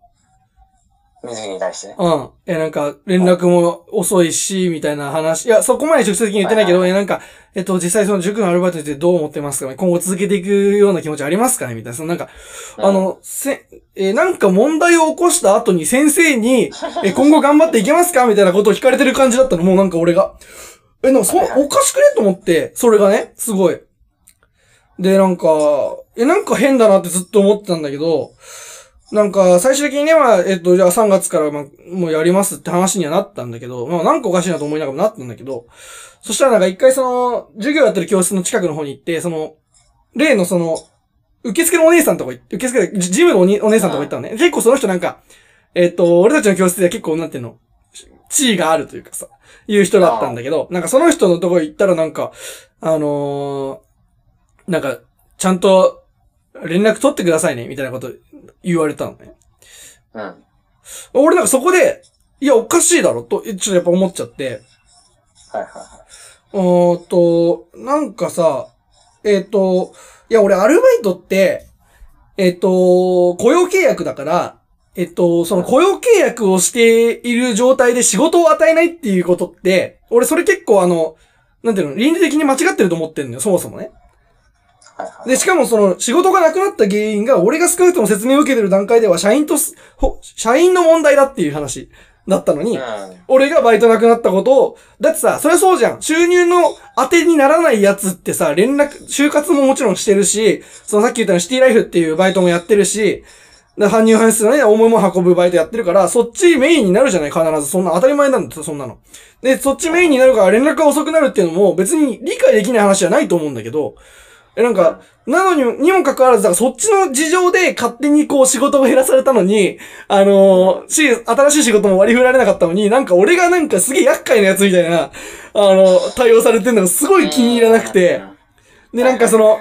Speaker 2: 水着に対してね。
Speaker 1: うん。え、なんか、連絡も遅いし、みたいな話。いや、そこまで直接的に言ってないけど、
Speaker 2: はい
Speaker 1: え、なんか、えっと、実際その塾のアルバイトについてどう思ってますか？今後続けていくような気持ちありますか？ねみたいな。そのなんか、あの、せ、えーなんか問題を起こした後に先生に、[laughs] え、今後頑張っていけますか？みたいなことを聞かれてる感じだったの、もうなんか俺が。え、なんかそ、おかしくね？と思って、それがね、すごい。で、なんか、え、なんか変だなってずっと思ってたんだけど、なんか、最終的にね、まあ、えっと、じゃあ3月から、まあ、もうやりますって話にはなったんだけど、まあ、なんかおかしいなと思いながらもなったんだけど、そしたらなんか一回その、授業やってる教室の近くの方に行って、その、例のその、受付のお姉さんとか行って、受付で、ジジムのおにお姉さんとか行ったのね。結構その人なんか、えっと、俺たちの教室では結構、なんていうの、地位があるというかさ、いう人だったんだけど、なんかその人のとこ行ったらなんか、あのーなんか、ちゃんと連絡取ってくださいね、みたいなこと言われたのね。
Speaker 2: うん。はい
Speaker 1: 俺なんかそこで、いや、おかしいだろ、と、ちょっとやっぱ思っちゃって、
Speaker 2: はいは
Speaker 1: おーっと、なんかさ、えっ、と、いや、俺アルバイトって、えっ、と、雇用契約だから、えっ、と、その雇用契約をしている状態で仕事を与えないっていうことって、俺それ結構あの、なんていうの、倫理的に間違ってると思ってんのよ、そもそもね。
Speaker 2: い。はいはい。
Speaker 1: で、しかもその仕事がなくなった原因が、俺が少なくとも説明を受けてる段階では、社員とす、ほ社員の問題だっていう話だったのに、
Speaker 2: うん。
Speaker 1: 俺がバイトなくなったことを、だってさ、そりゃそうじゃん。収入の当てにならないやつってさ、連絡、就活ももちろんしてるし、そのさっき言ったのシティライフっていうバイトもやってるし、で搬入搬出のね、重いもん運ぶバイトやってるから、そっちメインになるじゃない必ず。そんな当たり前なんだよ、そんなの。で、そっちメインになるから連絡が遅くなるっていうのも別に理解できない話じゃないと思うんだけど、え、なんか、なのに、にもかかわらず、だからそっちの事情で勝手にこう仕事を減らされたのに、あのーし、新しい仕事も割り振られなかったのに、なんか俺がなんかすげえ厄介なやつみたいな、あの、対応されてるのがすごい気に入らなくて、で、なんかその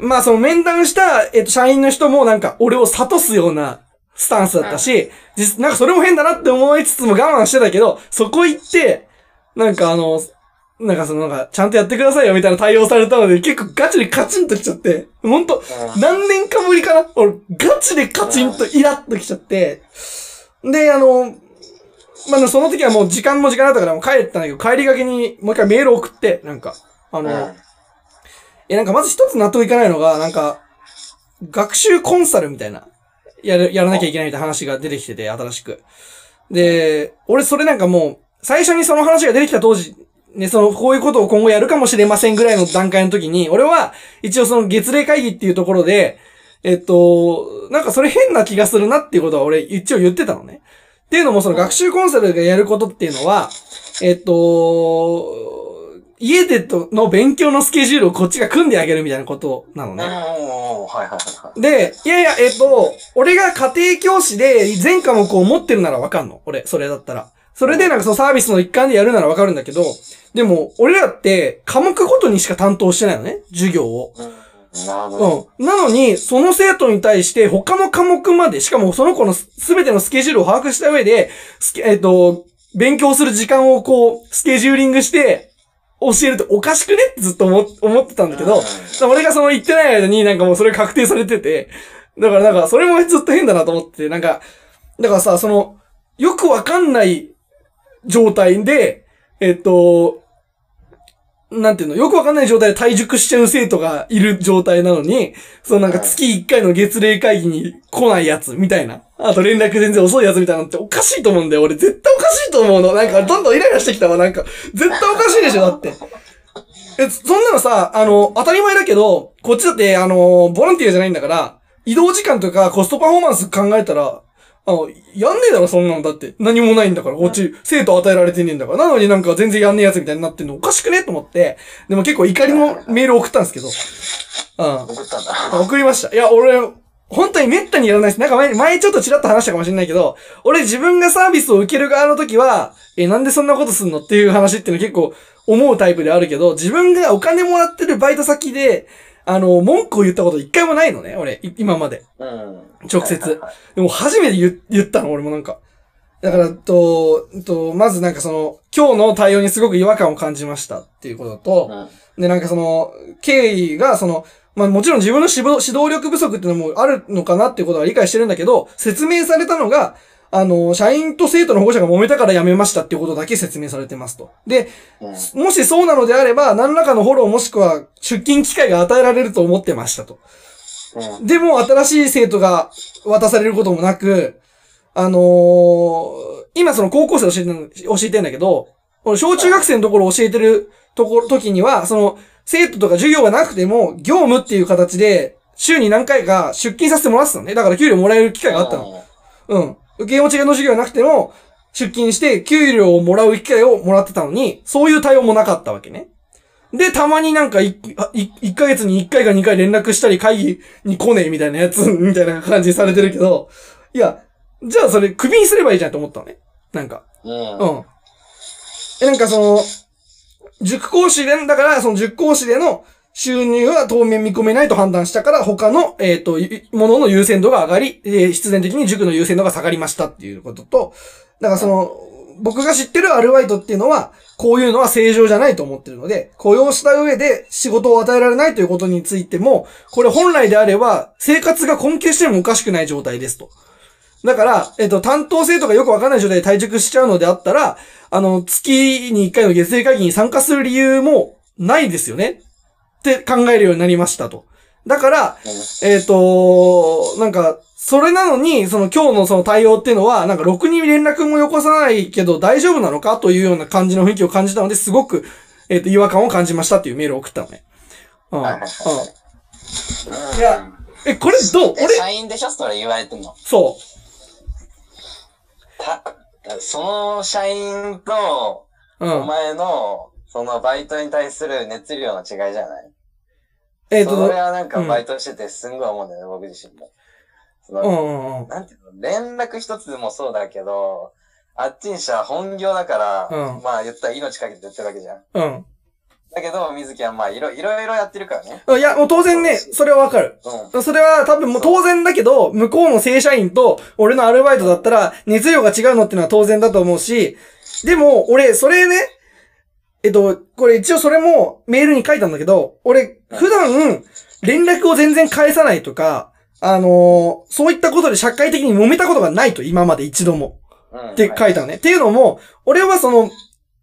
Speaker 1: まあその面談した、えっと、社員の人もなんか俺を諭すようなスタンスだったし、実、なんかそれも変だなって思いつつも我慢してたけど、そこ行って、なんかあの、なんかそのなんか、ちゃんとやってくださいよみたいな対応されたので、結構ガチでカチンときちゃって、ほんと、
Speaker 2: うん。
Speaker 1: 何年かぶりかな？俺、ガチでカチンとイラッときちゃって、で、あの、まあ、その時はもう時間も時間だったからもう帰ったんだけど、帰りがけにもう一回メール送って、なんか、あの、
Speaker 2: うん。
Speaker 1: え、なんかまず一つ納得いかないのが、なんか、学習コンサルみたいな、やる、やらなきゃいけないみたいな話が出てきてて、新しく。で、俺それなんかもう、最初にその話が出てきた当時、ね、その、こういうことを今後やるかもしれませんぐらいの段階の時に、俺は、一応その月例会議っていうところで、えっと、なんかそれ変な気がするなっていうことは俺一応言ってたのね。っていうのもその学習コンサルがやることっていうのは、えっと、家でとの勉強のスケジュールをこっちが組んであげるみたいなことなのね。
Speaker 2: うんはいはいはいはい。
Speaker 1: で、いやいや、えっと、俺が家庭教師で全科目を持ってるならわかんの。俺、それだったら。それでなんかそのサービスの一環でやるならわかるんだけど、でも、俺らって科目ごとにしか担当してないのね。授業を。
Speaker 2: うん。な
Speaker 1: のに、その生徒に対して他の科目まで、しかもその子のすべてのスケジュールを把握した上で、えっと、勉強する時間をこう、スケジューリングして、教えるっておかしくね？ってずっと思思ってたんだけど、
Speaker 2: うん。
Speaker 1: 俺がその言ってない間になんかもうそれ確定されてて、だからなんかそれもずっと変だなと思ってて、なんか、だからさ、その、よくわかんない状態で、えっと、なんていうの、よくわかんない状態で退塾しちゃう生徒がいる状態なのに、そのなんか月1回の月例会議に来ないやつみたいな。あと連絡全然遅いやつみたいなのっておかしいと思うんだよ。俺絶対おかしいと思うの。なんかどんどんイライラしてきたわ。なんか、絶対おかしいでしょ、だって。え、そんなのさ、あの、当たり前だけど、こっちだって、あの、ボランティアじゃないんだから、移動時間とかコストパフォーマンス考えたら、あの、やんねえだろ、そんなの。だって。何もないんだから、こっち、生徒与えられてねえんだから。なのになんか全然やんねえやつみたいになってんのおかしくねと思って。でも結構怒りのメールを送ったんですけど。うん。
Speaker 2: 送ったんだ。
Speaker 1: あ送りました。いや、俺、本当にめったにやらないです。なんか前、前ちょっとちらっと話したかもしれないけど、俺自分がサービスを受ける側の時は、え、なんでそんなことすんのっていう話っていうの結構思うタイプであるけど、自分がお金もらってるバイト先で、あの、文句を言ったこと一回もないのね、俺、い今まで。
Speaker 2: うん。
Speaker 1: 直接
Speaker 2: はいはいはい
Speaker 1: でも初めて言言ったの、俺もなんか。だから、と、と、まずなんかその、今日の対応にすごく違和感を感じましたっていうことと、
Speaker 2: うん。
Speaker 1: で、なんかその、経緯が、その、まあもちろん自分の指導指導力不足っていうのもあるのかなっていうことは理解してるんだけど、説明されたのが、あの、社員と生徒の保護者が揉めたから辞めましたっていうことだけ説明されてますと。で、
Speaker 2: うん。
Speaker 1: もしそうなのであれば、何らかのフォローもしくは出勤機会が与えられると思ってましたと。
Speaker 2: うん。
Speaker 1: でも、新しい生徒が渡されることもなく、あのー今その高校生教えてん教えてんだけど、俺小中学生のところを教えてるところ、時には、その、生徒とか授業がなくても、業務っていう形で、週に何回か出勤させてもらってたのね。だから給料もらえる機会があったの。うん。受け持ちの授業がなくても、出勤して給料をもらう機会をもらってたのに、そういう対応もなかったわけね。で、たまになんかい、あい1ヶ月に1回か2回連絡したり会議に来ねえみたいなやつ、[laughs] みたいな感じされてるけど、いや、じゃあそれクビにすればいいじゃんと思ったのね。なんか。
Speaker 2: うん。
Speaker 1: うん。え、なんかその、塾講師で、だから、その塾講師での収入は当面見込めないと判断したから、他の、えっ、と、ものの優先度が上がり、えー必然的に塾の優先度が下がりましたっていうことと、だからその、僕が知ってるアルバイトっていうのは、こういうのは正常じゃないと思ってるので、雇用した上で仕事を与えられないということについても、これ本来であれば、生活が困窮してもおかしくない状態ですと。だから、えっと、担当生徒がよくわかんない状態で退塾しちゃうのであったら、あの、月に1回の月例会議に参加する理由もないですよねって考えるようになりましたと。だから、えっ、と、なんか、それなのに、その今日のその対応っていうのは、なんか、ろくに連絡もよこさないけど大丈夫なのかというような感じの雰囲気を感じたので、すごく、えっ、と、違和感を感じましたっていうメールを送ったのね。うん。うん
Speaker 2: はい
Speaker 1: やえ、これどう？
Speaker 2: え、
Speaker 1: 俺、
Speaker 2: 社員でしょ？それ言われてんの。
Speaker 1: そ
Speaker 2: た、その社員と、
Speaker 1: う。うん。
Speaker 2: お前の、そのバイトに対する熱量の違いじゃない？
Speaker 1: えっ、と、
Speaker 2: それはなんか
Speaker 1: うん
Speaker 2: バイトしててすんごい思うんだよね、僕自身も。その、
Speaker 1: うんうんうん。
Speaker 2: なんていうの、連絡一つでもそうだけど、あっちにしたら本業だから、
Speaker 1: うん
Speaker 2: まあ言ったら命かけてやってるわけじゃん。
Speaker 1: うん。
Speaker 2: だけど、水木はまあいろいろいろやってるからね。
Speaker 1: いや、もう当然ね、それはわかる。
Speaker 2: うん。
Speaker 1: それは多分もう当然だけど、向こうの正社員と俺のアルバイトだったら熱量が違うのってのは当然だと思うし、でも俺、それね、えっと、これ一応それもメールに書いたんだけど、俺、普段連絡を全然返さないとか、あのーそういったことで社会的に揉めたことがないと、今まで一度も。
Speaker 2: うん。
Speaker 1: って書いたのね。っていうのも、俺はその、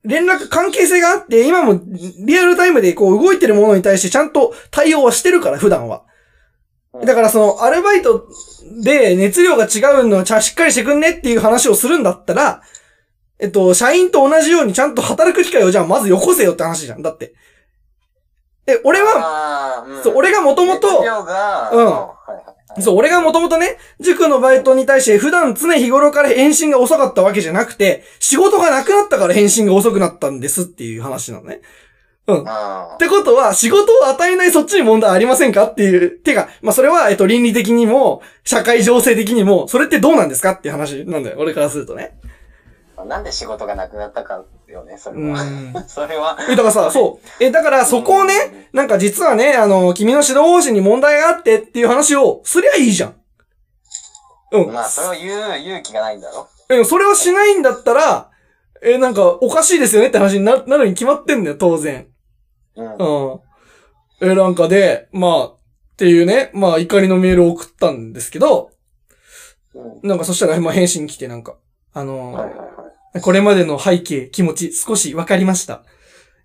Speaker 1: 連絡関係性があって、今もリアルタイムでこう動いてるものに対してちゃんと対応はしてるから、普段は。
Speaker 2: うん
Speaker 1: だからその、アルバイトで熱量が違うのをしっかりしてくんねっていう話をするんだったら、えっと、社員と同じようにちゃんと働く機会をじゃあまずよこせよって話じゃん。だって。え、俺は、
Speaker 2: うん
Speaker 1: そう、俺がもともと、うん
Speaker 2: はいはいはい。
Speaker 1: そう、俺がもともとね、塾のバイトに対して普段常日頃から返信が遅かったわけじゃなくて、仕事がなくなったから返信が遅くなったんですっていう話なのね。うん。っ
Speaker 2: あ
Speaker 1: てことは、仕事を与えないそっちに問題ありませんかっていう。てか、まあ、それは、えっと、倫理的にも、社会情勢的にも、それってどうなんですかっていう話なんだよ。俺からするとね。
Speaker 2: ーなんで仕事がなくなったかよね、それ
Speaker 1: う
Speaker 2: は。
Speaker 1: ん。[laughs]
Speaker 2: それは。
Speaker 1: え、だからさ、そう。え、だからそこをね、なんか実はね、あの、君の指導方針に問題があってっていう話をすりゃいいじゃん。うん。
Speaker 2: まあ、それを言う勇気がないんだろ。
Speaker 1: え、それをしないんだったら、え、なんか、おかしいですよねって話にななるに決まってんだよ、当然。
Speaker 2: うん。
Speaker 1: うん。え、なんかで、まあ、っていうね、まあ、怒りのメールを送ったんですけど、
Speaker 2: うん
Speaker 1: なんかそしたら、まあ、返信来てなんか、あのー
Speaker 2: はいはいはい。
Speaker 1: これまでの背景、気持ち、少し分かりました。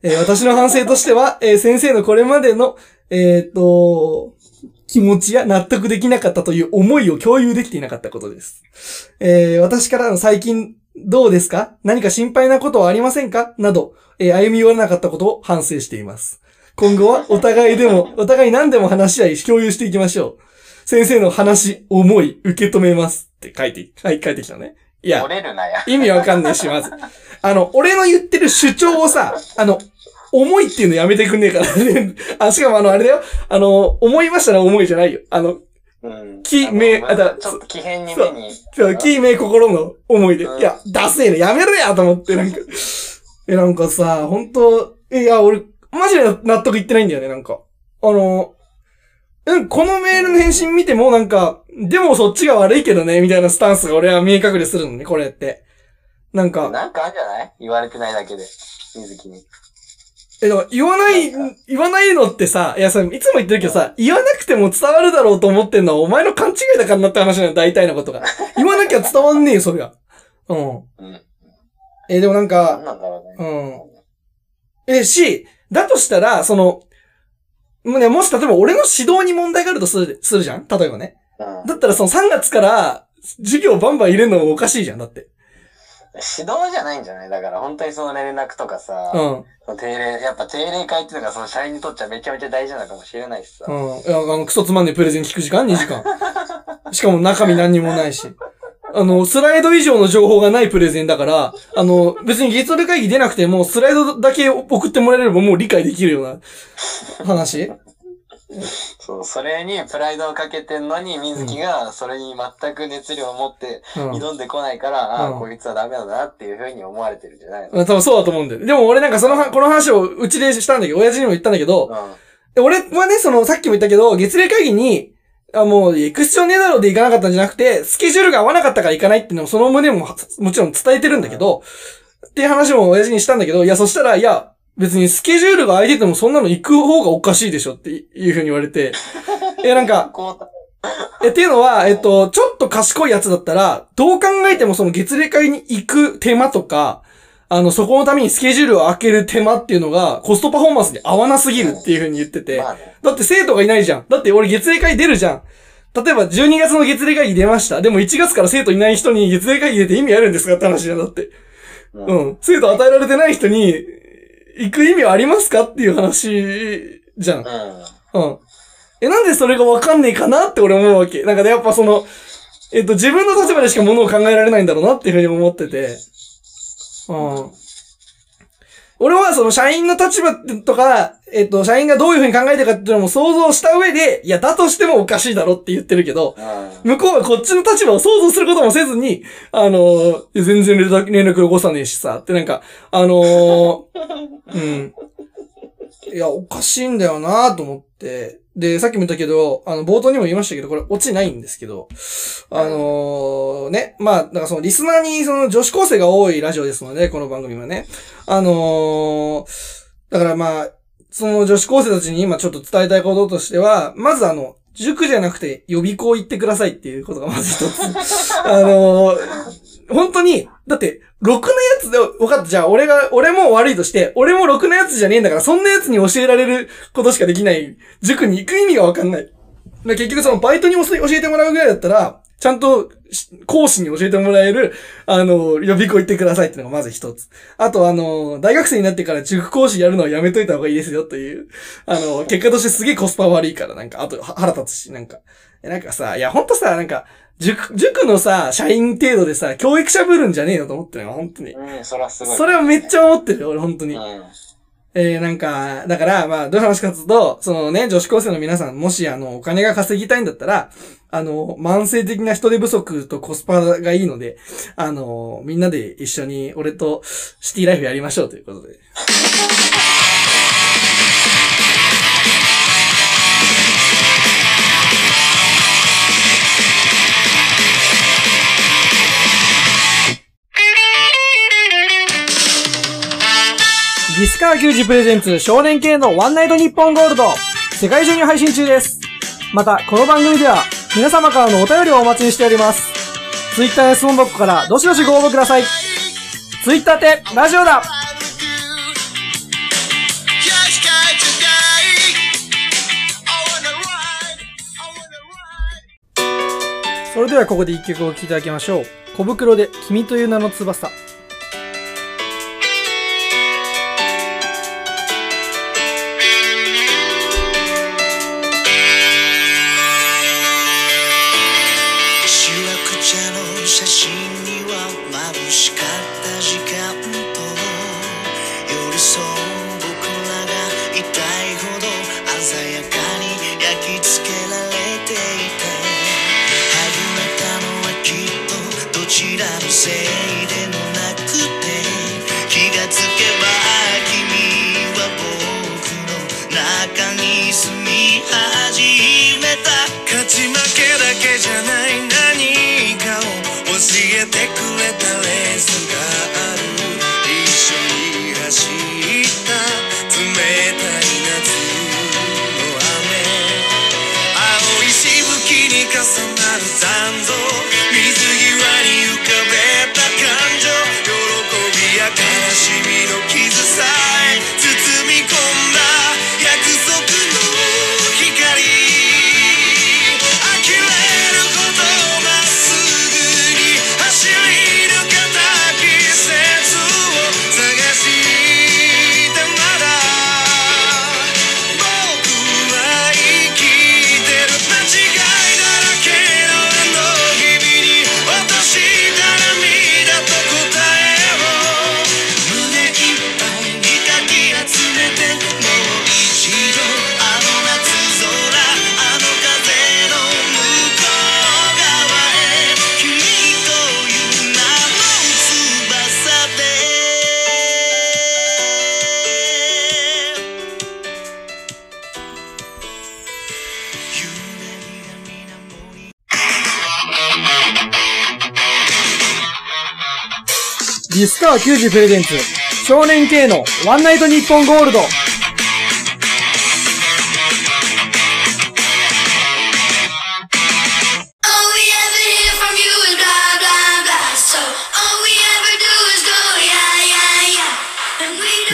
Speaker 1: えー私の反省としては、えー先生のこれまでの、えっ、と、気持ちや納得できなかったという思いを共有できていなかったことです。え私からの最近、どうですか？何か心配なことはありませんか？など、え歩み寄らなかったことを反省しています。今後はお互いでも、[laughs] お互い何でも話し合い、共有していきましょう。先生の話、思い、受け止めますって書いて、はい、書いてきたね。いや、
Speaker 2: 折れるなや。
Speaker 1: 意味わかんないし、まず。[laughs] あの、俺の言ってる主張をさ、あの、重いっていうのやめてくんねえからね。[laughs] あ、しかもあの、あれだよ。あの、思いましたら重いじゃないよ。あの、
Speaker 2: うん。
Speaker 1: めあだ
Speaker 2: ちょっと奇変に目に。
Speaker 1: そう、キーメイ心の思いで。
Speaker 2: うん
Speaker 1: いや、ダセえね。やめろやと思って、なんか。[laughs] え、なんかさ、本当え、いや、俺、マジで納得いってないんだよね、なんか。あの、うん、このメールの返信見ても、なんか、でもそっちが悪いけどね、みたいなスタンスが俺は見え隠れするのね、これって。なんか、
Speaker 2: なんかあるんじゃない？言われてないだけで。水木に。
Speaker 1: え、だから言わない言わないのってさ、いやさ、いつも言ってるけどさ、言わなくても伝わるだろうと思ってんのはお前の勘違いだからなって話なの、大体のことが。言わなきゃ伝わんねえよ、それが。うん。
Speaker 2: うん。
Speaker 1: え、でもなんか、
Speaker 2: なんだろうね。
Speaker 1: え、し、だとしたら、その、もうね、もし例えば俺の指導に問題があるとする、するじゃん？例えばね。
Speaker 2: うん。
Speaker 1: だったらその3月から、授業バンバン入れるのもおかしいじゃん、だって。
Speaker 2: 指導じゃないんじゃない？だから本当にその連絡とかさ、
Speaker 1: うん。
Speaker 2: 定例、やっぱ定例会っていうのがその社員にとっちゃめちゃめちゃ大事なのかもしれないしさ。
Speaker 1: うん。いや、あの、クソつまんねえプレゼン聞く時間 ?2 時間。[laughs] しかも中身何にもないし。あの、スライド以上の情報がないプレゼンだから、あの、別に月曜会議出なくても、スライドだけ送ってもらえればもう理解できるような話
Speaker 2: そう、それにプライドをかけてんのに、水木がそれに全く熱量を持って
Speaker 1: うん。
Speaker 2: 挑んでこないから、あ
Speaker 1: うん
Speaker 2: あ、こいつはダメなんだなっていうふうに思われてるんじゃないの？
Speaker 1: 多分そうだと思うんだよ。でも俺なんかそのは、この話をうちでしたんだけど、親父にも言ったんだけど、
Speaker 2: うん。
Speaker 1: で俺はね、その、さっきも言ったけど、月例会議に、あ、もう、行く必要ねえだろうで行かなかったんじゃなくて、スケジュールが合わなかったから行かないっていうのを、その旨も、もちろん伝えてるんだけど、っていう話も親父にしたんだけど、いや、そしたら、いや、別にスケジュールが空いててもそんなの行く方がおかしいでしょっていうふうに言われて、[laughs] え、なんか、え、っていうのは、えっと、ちょっと賢いやつだったら、どう考えてもその月例会に行く手間とか、あの、そこのためにスケジュールを開ける手間っていうのが、コストパフォーマンスに合わなすぎるっていうふうに言ってて。だって生徒がいないじゃん。だって俺月例会出るじゃん。例えば12月の月例会議出ました。でも1月から生徒いない人に月例会議出て意味あるんですかって話じゃん。だって。
Speaker 2: う。
Speaker 1: うんん。生徒与えられてない人に行く意味はありますかっていう話じゃん。
Speaker 2: うん。
Speaker 1: うん。え、なんでそれがわかんねえかなって俺思うわけ。なんかね、やっぱその、えっと、自分の立場でしかものを考えられないんだろうなっていうふうに思ってて。うん。俺はその社員の立場とか、えっと、社員がどういうふうに考えてるかっていうのも想像した上で、いや、だとしてもおかしいだろって言ってるけど、
Speaker 2: うん。
Speaker 1: 向こうはこっちの立場を想像することもせずに、あのー全然連絡連絡よこさねえしさ、ってなんか、あのー [laughs] うん。いや、おかしいんだよなと思って。で、さっきも言ったけど、あの、冒頭にも言いましたけど、これ、落ちないんですけど、あのーね、まあ、だからその、リスナーに、その、女子高生が多いラジオですので、この番組はね。あのーだからまあ、その女子高生たちに今ちょっと伝えたいこととしては、まずあの、塾じゃなくて予備校行ってくださいっていうことがまず一つ。[laughs] あのー本当に、だって、ろくなやつで、分かった、じゃあ俺が、俺も悪いとして、俺もろくなやつじゃねえんだから、そんなやつに教えられることしかできない塾に行く意味がわかんない。だから結局そのバイトに教えてもらうぐらいだったら、ちゃんと講師に教えてもらえる、あの、予備校行ってくださいっていうのがまず一つ。あとあの、大学生になってから塾講師やるのはやめといた方がいいですよという、あの、結果としてすげえコスパ悪いから、なんか、あと腹立つし、なんか。なんかさ、いやほんとさ、なんか、塾、塾のさ、社員程度でさ、教育者ぶるんじゃねえのと思ってるよ、本当に。
Speaker 2: うん、それはすごい。
Speaker 1: それはめっちゃ思ってるよ、俺本当に。
Speaker 2: うん。
Speaker 1: えー、なんか、だから、まあ、どういう話かというと、そのね、女子高生の皆さん、もし、あの、お金が稼ぎたいんだったら、あの、慢性的な人手不足とコスパがいいので、あの、みんなで一緒に俺とシティライフやりましょうということで。ギスカー球児プレゼンツ少年系のワンナイトニッポンゴールド世界中に配信中です。また、この番組では皆様からのお便りをお待ちしております。ツイッターや質問箱からどしどしご応募ください。ツイッターってラジオだそれではここで一曲お聴きいただきましょう。小袋で君という名の翼。プレゼンツ少年 K のワンナイトニッポンゴールド。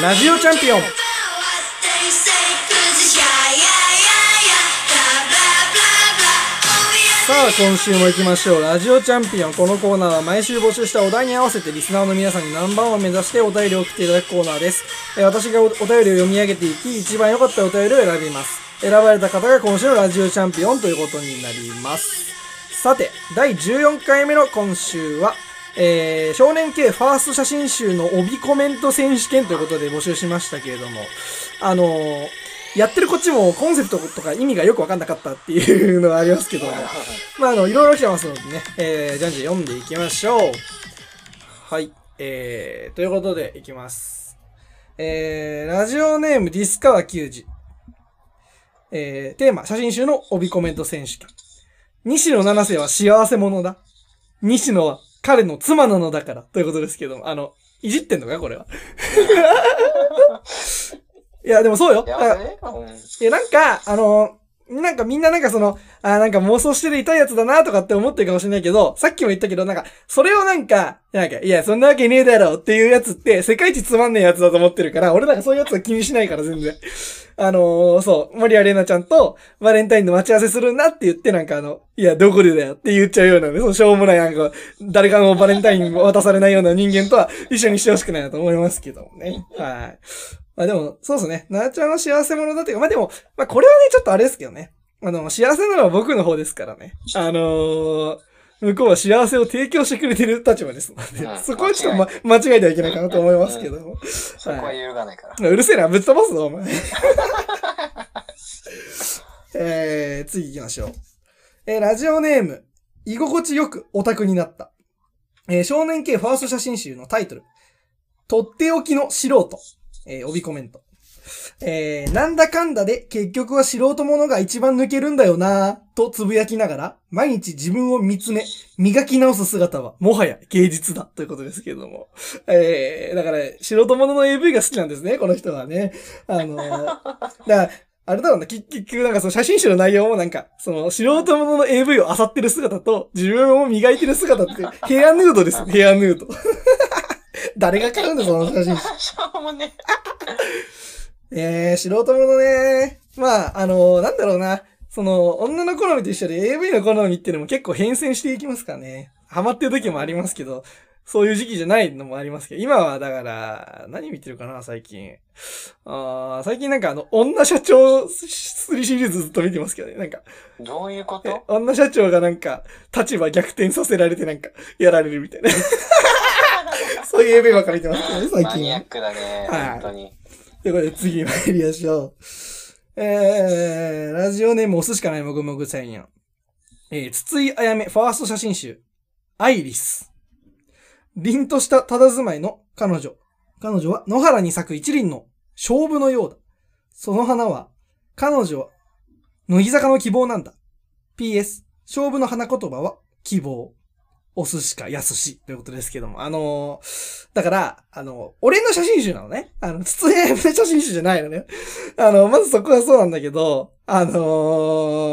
Speaker 1: ラジオチャンピオン。今週も行きましょう。ラジオチャンピオン。このコーナーは毎週募集したお題に合わせてリスナーの皆さんにナンバーワンを目指してお便りを送っていただくコーナーです。え私がおお便りを読み上げていき、一番良かったお便りを選びます。選ばれた方が今週のラジオチャンピオンということになります。さて、第14回目の今週は、えー、少年系ファースト写真集の帯コメント選手権ということで募集しましたけれども、あのーやってるこっちもコンセプトとか意味がよくわかんなかったっていうのはありますけども、まあ、あの、いろいろ来てますのでね、えー、じゃんじゃん読んでいきましょう。はい。えー、ということで、いきます。えー、ラジオネームディスカワ球児。えー、テーマ、写真集の帯コメント選手権。西野七瀬は幸せ者だ。西野は彼の妻なのだから。ということですけども、あの、いじってんのかこれは。いや、でもそうよ。
Speaker 2: や
Speaker 1: いや、なんか、あの、なんかみんななんかその、あーなんか妄想してる痛いやつだなとかって思ってるかもしれないけど、さっきも言ったけど、なんか、それをなんか、なんか、いや、そんなわけねえだろっていうやつって、世界一つまんねえやつだと思ってるから、俺なんかそういうやつは気にしないから、全然。あのーそう、森谷玲奈ちゃんとバレンタインの待ち合わせするんだって言って、なんかあの、いや、どこでだよって言っちゃうようなね、そのしょうもないなんか、誰かのバレンタインを渡されないような人間とは一緒にしてほしくないなと思いますけどもね。はい。まあでも、そうですね。なあちゃんの幸せ者だっていうか、まあでも、まあこれはね、ちょっとあれですけどね。あの、幸せなのは僕の方ですからね。あのー向こうは幸せを提供してくれてる立場ですので、
Speaker 2: うん [laughs]
Speaker 1: そこはちょっと、ま、間違えてはいけないかなと思いますけども。[laughs]
Speaker 2: そこは揺るがないから。
Speaker 1: うるせえな、ぶっ飛ばすぞ、お前。[laughs] えー、次行きましょう。えー、ラジオネーム、居心地よくオタクになった。えー、少年系ファースト写真集のタイトル。とっておきの素人。えー、帯コメント。えー、なんだかんだで結局は素人者が一番抜けるんだよなぁ、とつぶやきながら、毎日自分を見つめ、磨き直す姿は、もはや芸術だ、ということですけれども。えー、だから、素人者の AV が好きなんですね、この人はね。あのー、[laughs] だから、あれだろうな、結結局なんかその写真集の内容もなんか、その素人者の AV を漁ってる姿と、自分を磨いてる姿って、ヘアヌードですよ、ヘアヌード。誰が買うんだ、その写真集。
Speaker 2: しょうもね。
Speaker 1: えー、素人者ね。まあ、あのなんだろうな。その、女の好みと一緒で AV の好みっていうのも結構変遷していきますからね。ハマってる時もありますけど、そういう時期じゃないのもありますけど、今はだから、何見てるかな、最近。あー最近なんかあの、女社長3シリーズずっと見てますけどね。なんか、
Speaker 2: どういうこ
Speaker 1: え
Speaker 2: と
Speaker 1: 女社長がなんか、立場逆転させられてなんか、やられるみたいな。[laughs] そういう AV ばっかり見てますね、最近は
Speaker 2: マニアッ。クだね。
Speaker 1: はい
Speaker 2: 本当に。
Speaker 1: ということで次参りましょう。えー、ラジオネーム押すしかないもぐもぐさんやん。えー、筒井あやめファースト写真集、アイリス。凛とした佇まいの彼女。彼女は野原に咲く一輪の勝負のようだ。その花は、彼女は、乃木坂の希望なんだ。PS、勝負の花言葉は、希望。お寿司か安しということですけども。あのーだから、あの、俺の写真集なのね。あの、筒江の写真集じゃないのね。あの、まずそこはそうなんだけど、あの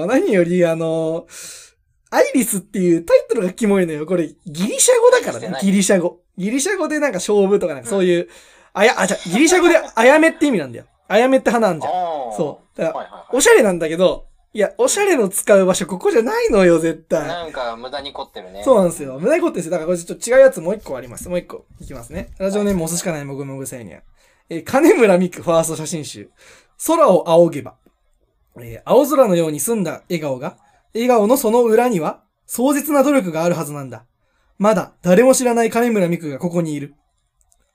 Speaker 1: ー何より、あのーアイリスっていうタイトルがキモいのよ。これ、ギリシャ語だからね。ギリシャ語。ギリシャ語でなんか勝負とかなんかそういう、あや、あ、じゃギリシャ語であやめって意味なんだよ。あやめって花なんじゃん。そう。だから。おしゃれなんだけど、いや、おしゃれの使う場所ここじゃないのよ、絶対。
Speaker 2: なんか無駄に凝ってるね。
Speaker 1: そうなんですよ。無駄に凝ってるんですよ。だからこれちょっと違うやつもう一個あります。もう一個いきますね。ラジオネームお寿司かないもぐもぐ青年。えー金村美久ファースト写真集。空を仰げば。えー青空のように澄んだ笑顔が、笑顔のその裏には、壮絶な努力があるはずなんだ。まだ誰も知らない金村美久がここにいる。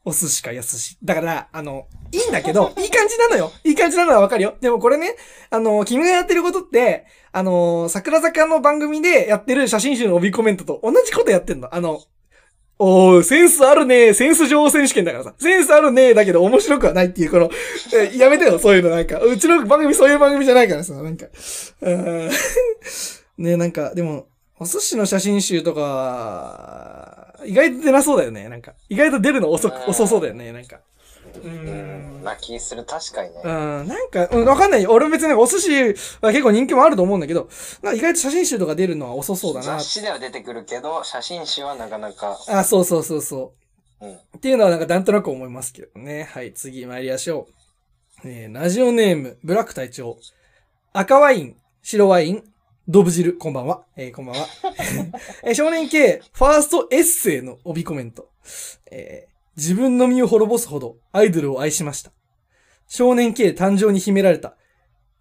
Speaker 1: お寿司か安し。だから、あの、いいんだけど、[laughs] いい感じなのよ。いい感じなのはわかるよ。でもこれね、あの、君がやってることって、あの、桜坂の番組でやってる写真集の帯コメントと同じことやってんの。あの、おー、センスあるねセンス上選手権だからさ。センスあるねだけど面白くはないっていう、この、えやめてよ、そういうのなんか。うちの番組そういう番組じゃないからさ、なんか。うーん [laughs] ねなんか、でも、お寿司の写真集とか、意外と出なそうだよね。なんか、意外と出るの遅く、遅そうだよね、なんか。う
Speaker 2: ん
Speaker 1: ん。
Speaker 2: な気する、確かにね。
Speaker 1: うん、なんか、うん、わかんない。俺別にお寿司は結構人気もあると思うんだけど、なんか意外と写真集とか出るのは遅そうだな
Speaker 2: 雑。誌では出てくるけど、写真集はなかなか。
Speaker 1: あ、そうそうそうそう。
Speaker 2: うん。
Speaker 1: っていうのはなんかなんとなく思いますけどね。はい、次参りましょう。えー、ラジオネーム、ブラック隊長。赤ワイン、白ワイン、ドブ汁、こんばんは。えー、こんばんは。[laughs] えー少年系、ファーストエッセイの帯コメント。えー、自分の身を滅ぼすほどアイドルを愛しました。少年系誕生に秘められた、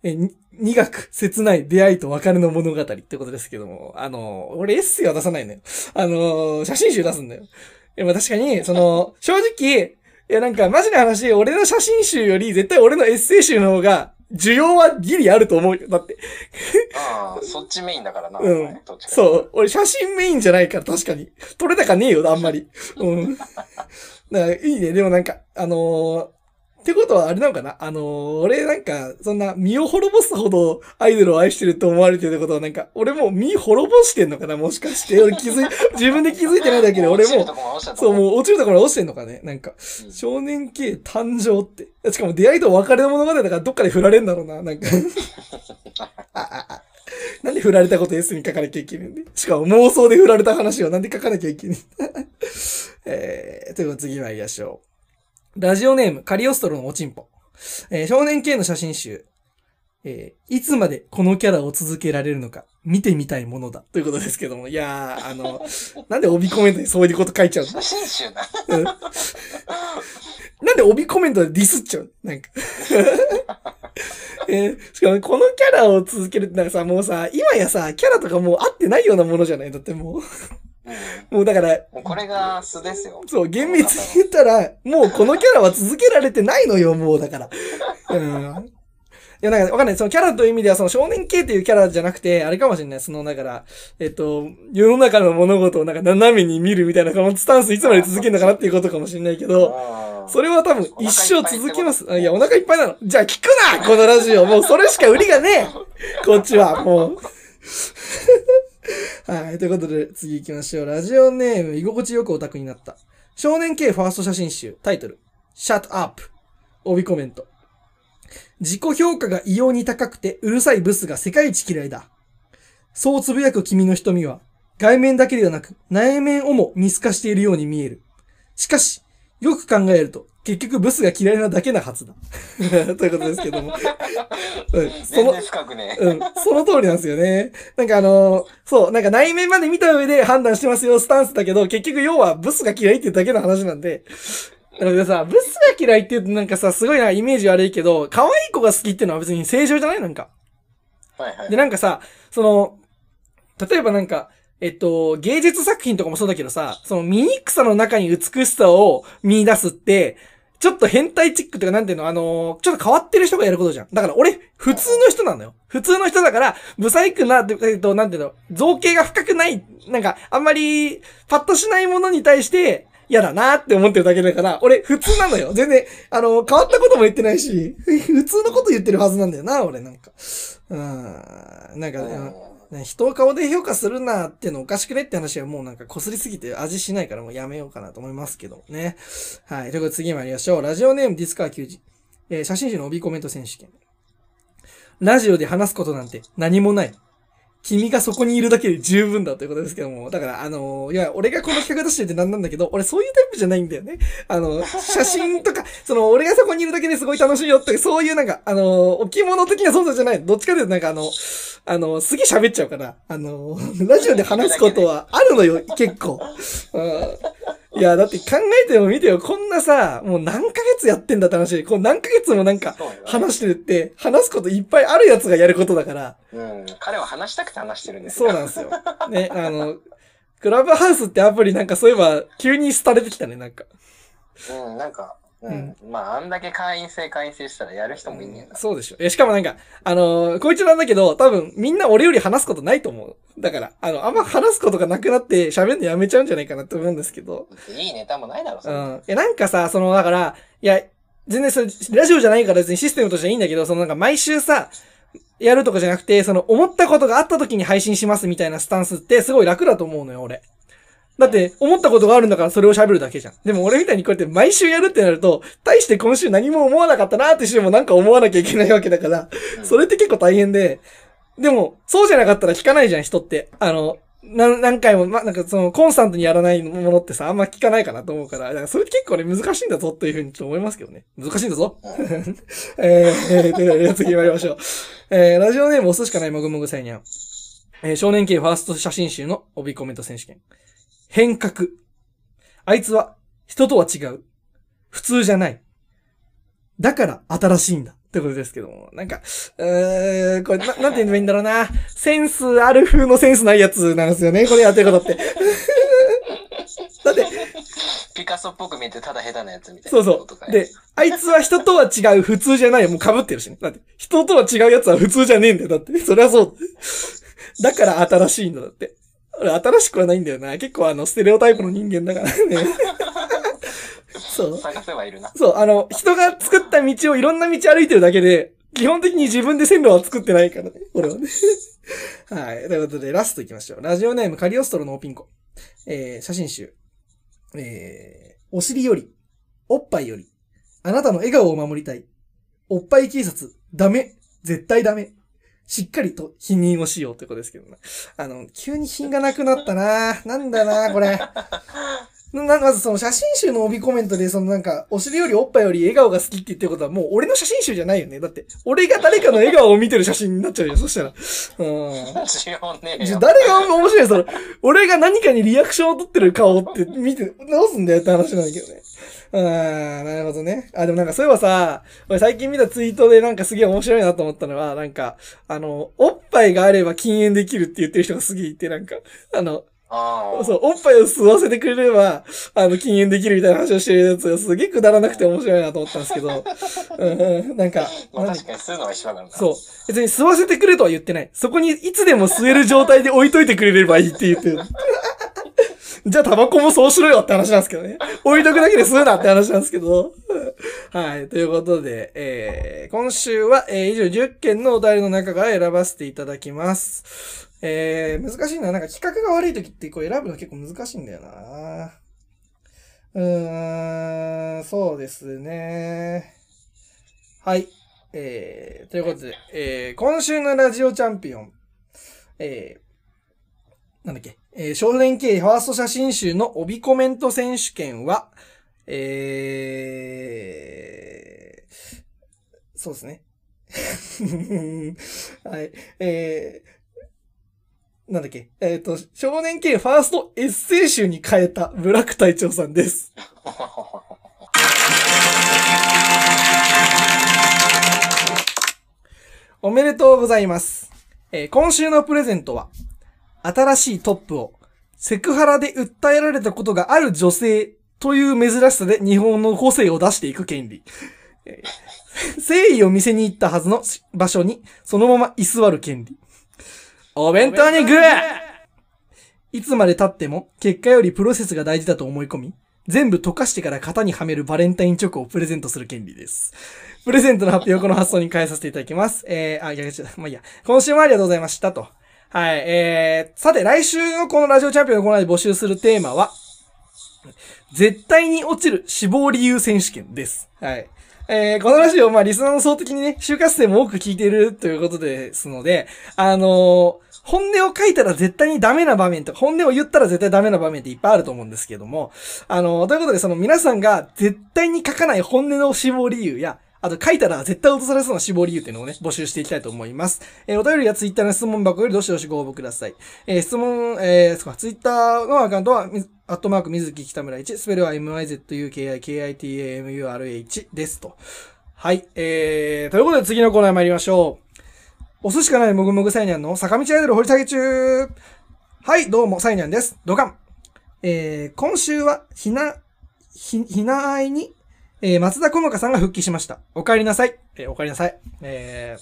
Speaker 1: えーに苦く切ない出会いと別れの物語ってことですけども、あのー俺エッセイは出さないのよ。あのー写真集出すんだよ。いや、まあ確かに、その、正直、いやなんかマジな話、俺の写真集より絶対俺のエッセイ集の方が、需要はギリあると思うよ。だって。
Speaker 2: ああ、そっちメインだからな。
Speaker 1: うんそう。俺写真メインじゃないから確かに。撮れ高ねえよ、あんまり。うん。[laughs] だからいいね。でもなんか、あのーってことはあれなのかな？あのー俺なんか、そんな身を滅ぼすほどアイドルを愛してると思われてるってことはなんか、俺もう身滅ぼしてんのかな？もしかして。[laughs] 俺気づい、自分で気づいてないだけで俺もそう、
Speaker 2: こ
Speaker 1: もう落ちるところ落ちてんのかね？なんか、
Speaker 2: うん
Speaker 1: 少年系誕生って。しかも出会いと別れの物語だからどっかで振られんだろうな、なんか。[laughs] なんで振られたこと S に書かなきゃいけないんで。しかも妄想で振られた話をなんで書かなきゃいけない。[laughs] えー、ということで次参りましょう。ラジオネーム、カリオストロのおちんぽ。えー少年系の写真集。えーいつまでこのキャラを続けられるのか、見てみたいものだ。ということですけども。いやー、あの、[laughs] なんで帯コメントにそういうこと書いちゃうの？うんなんで帯コメントでディスっちゃうの？なんか。[laughs] えーしかもこのキャラを続けるってなんかさ、もうさ、今やさ、キャラとかもう合ってないようなものじゃない？だってもう。
Speaker 2: うん
Speaker 1: もうだから、
Speaker 2: もうこれが素ですよ。
Speaker 1: そう、厳密に言ったら、もうこのキャラは続けられてないのよ、もうだから。うん。いや、なんかわかんない。そのキャラという意味では、その少年系っていうキャラじゃなくて、あれかもしれない。その、だから、えっと、世の中の物事をなんか斜めに見るみたいな、このスタンスいつまで続けるのかなっていうことかもしれないけど、それは多分一生続きます。あいや、お腹いっぱいなの。じゃあ聞くなこのラジオ。もうそれしか売りがねえこっちは、もう。[laughs] はい。ということで、次行きましょう。ラジオネーム、居心地よくオタクになった。少年系ファースト写真集、タイトル、Shut Up。帯コメント。自己評価が異様に高くてうるさいブスが世界一嫌いだ。そうつぶやく君の瞳は、外面だけではなく内面をも見透かしているように見える。しかし、よく考えると、結局ブスが嫌いなだけなはずだ。[laughs] ということですけども。[laughs] うん、その
Speaker 2: 全然、深くね。
Speaker 1: うん、その通りなんですよね。なんかあのーそう、なんか内面まで見た上で判断してますよ、スタンスだけど、結局要はブスが嫌いっていうだけの話なんで。なのでさ、ブスが嫌いって言うとなんかさ、すごいな、イメージ悪いけど、可愛い子が好きっていうのは別に正常じゃない？なんか。
Speaker 2: はいはい。
Speaker 1: で、なんかさ、その、例えばなんか、えっと、芸術作品とかもそうだけどさ、その醜さの中に美しさを見出すって、ちょっと変態チックとかなんていうの、あのちょっと変わってる人がやることじゃん。だから俺、普通の人なのよ。普通の人だから、ブサイクな、えっと、なんていうの、造形が深くない、なんか、あんまり、パッとしないものに対して、嫌だなって思ってるだけだから、俺普通なのよ。全然、あの、変わったことも言ってないし、普通のこと言ってるはずなんだよな、俺なんか。うん。なんか、
Speaker 2: うん
Speaker 1: ね、人を顔で評価するなっていうのおかしくねって話はもうなんか擦りすぎて味しないからもうやめようかなと思いますけどね。はい。ということで次参りましょう。ラジオネームディスカー球児。えー写真集の帯コメント選手権。ラジオで話すことなんて何もない。君がそこにいるだけで十分だということですけども。だから、あのーいや、俺がこの企画出しててなんなんだけど、俺そういうタイプじゃないんだよね。あの、[laughs] 写真とか、その、俺がそこにいるだけですごい楽しいよって、そういうなんか、あのー置物的な存在じゃない。どっちかというとなんかあの、あの、すげえ喋っちゃうから、あの、ラジオで話すことはあるのよ、結構。うんいや、だって考えても見てよ、こんなさ、もう何ヶ月やってんだって話で、こう何ヶ月もなんか話してるって、話すこといっぱいあるやつがやることだから、
Speaker 2: うん。彼は話したくて話してるんです
Speaker 1: そうなんですよ。ね、あの、クラブハウスってアプリなんかそういえば、急に廃れてきたね、なんか。
Speaker 2: うん、なんか、うん。まあ、あんだけ会員制会員制したらやる人もいんねんな。
Speaker 1: そうでしょ。え、しかもなんか、あのーこいつなんだけど、多分みんな俺より話すことないと思う。だから、あの、あんま話すことがなくなって喋るのやめちゃうんじゃないかなって思うんですけど。
Speaker 2: いいネタもないだろ。
Speaker 1: うんん。え、なんかさ、その、だから、いや、全然それ、ラジオじゃないから別にシステムとしてはいいんだけど、そのなんか毎週さ、やるとかじゃなくて、その思ったことがあった時に配信しますみたいなスタンスってすごい楽だと思うのよ、俺。だって、思ったことがあるんだからそれを喋るだけじゃん。でも俺みたいにこうやって毎週やるってなると、大して今週何も思わなかったなって週もなんか思わなきゃいけないわけだから、
Speaker 2: うん
Speaker 1: それって結構大変で、でも、そうじゃなかったら聞かないじゃん、人って。あの、何何回も、ま、なんかその、コンスタントにやらないものってさ、あんま聞かないかなと思うから、だからそれって結構ね、難しいんだぞというふうにちょっと思いますけどね。難しいんだぞ。[laughs] えー、[laughs] えー、ということで次参りましょう。えー、ラジオネーム押すしかないもぐもぐさいにゃん。えー、少年系ファースト写真集の帯コメント選手権。変革。あいつは、人とは違う。普通じゃない。だから、新しいんだ。ってことですけども。なんか、えー、これ、な、なんて言えばいいんだろうな。センスある風のセンスないやつなんですよね。これやってることって。[laughs] だって、
Speaker 2: ピカソっぽく見えてただ下手なやつみたいな
Speaker 1: そうそ
Speaker 2: ことか
Speaker 1: う。で、あいつは人とは違う普通じゃないよ。もう被ってるしね。だって、人とは違うやつは普通じゃねえんだよ。だって、それはそう。だから新しいんだ。だって。俺、新しくはないんだよな。結構あの、ステレオタイプの人間だからね。[laughs] そう。
Speaker 2: 探せばいるな。
Speaker 1: そう、あの、人が作った道をいろんな道歩いてるだけで、基本的に自分で線路は作ってないからね。俺はね。[laughs] はい。ということで、ラスト行きましょう。ラジオネームカリオストロのおピンコ。えー、写真集。えー、お尻より、おっぱいより、あなたの笑顔を守りたい。おっぱい警察、ダメ。絶対ダメ。しっかりと否認をしようということですけどね。あの、急に品がなくなったななんだなこれ。な、まずその写真集の帯コメントで、そのなんか、お尻よりおっぱいより笑顔が好きって言ってることはもう俺の写真集じゃないよね。だって、俺が誰かの笑顔を見てる写真になっちゃうよ、そしたら。うん。
Speaker 2: 需要ね。
Speaker 1: じゃ誰が面白いその、俺が何かにリアクションを取ってる顔って見て、どうすんだよって話なんだけどね。うん、なるほどね。あ、でもなんかそういえばさ、俺最近見たツイートでなんかすげえ面白いなと思ったのは、なんか、あの、おっぱいがあれば禁煙できるって言ってる人がすげえいて、なんか、あの。そう、おっぱいを吸わせてくれれば、あの、禁煙できるみたいな話をしてるやつがすげえくだらなくて面白いなと思ったんですけど、[laughs] うんうん、なんか、
Speaker 2: 確かに吸うのは一緒だからな。
Speaker 1: そう。別に吸わせてくれとは言ってない。そこにいつでも吸える状態で置いといてくれればいいって言ってる。じゃあタバコもそうしろよって話なんですけどね。置いとくだけで吸うなって話なんですけど。はい。ということで、えー、今週は、えー、以上10件のお題の中から選ばせていただきます。えー、難しいな。なんか企画が悪い時ってこう選ぶの結構難しいんだよな。うーん、そうですね。はい。えー、ということで、えー、今週のラジオチャンピオン、えー、なんだっけ、えー、少年系ファースト写真集の帯コメント選手権は、えー、そうですね。[laughs] はい。えー、なんだっけ、えっ、と、少年系ファーストエッセイ集に変えたブラック隊長さんです。[laughs] おめでとうございます。えー今週のプレゼントは、新しいトップをセクハラで訴えられたことがある女性という珍しさで日本の個性を出していく権利。[laughs] 誠意を見せに行ったはずの場所にそのまま居座る権利。お弁当にグーいつまで経っても結果よりプロセスが大事だと思い込み、全部溶かしてから型にはめるバレンタインチョコをプレゼントする権利です。プレゼントの発表をこの発想に変えさせていただきます。えー、あ、逆に違うまあいいや。今週もありがとうございましたと。はい、えー、さて来週のこのラジオチャンピオンのコーナーで募集するテーマは、絶対に落ちる死亡理由選手権です。はい。えー、このラジオ、まあ、リスナーの層的にね、就活生も多く聞いてるということですので、あのー本音を書いたら絶対にダメな場面とか、本音を言ったら絶対ダメな場面っていっぱいあると思うんですけども、あのーということで、その皆さんが絶対に書かない本音の死亡理由や、あと書いたら絶対落とされそうな死亡理由っていうのをね、募集していきたいと思います。えーお便りやツイッターの質問箱よりどしどしご応募ください。えー質問、えー、そうか、ツイッターのアカウントは、みアットマーク水木北村1、スペルは mizukikitamurh ですと。はい。えー、ということで次のコーナー参りましょう。お寿司かないもぐもぐサイニャンの坂道アイドル掘り下げ中。はい、どうも、サイニャンです。ドカン。えー、今週は、ひな、ひ、ひなあいに、えー、松田好花さんが復帰しました。お帰りなさい。えーお帰りなさい。え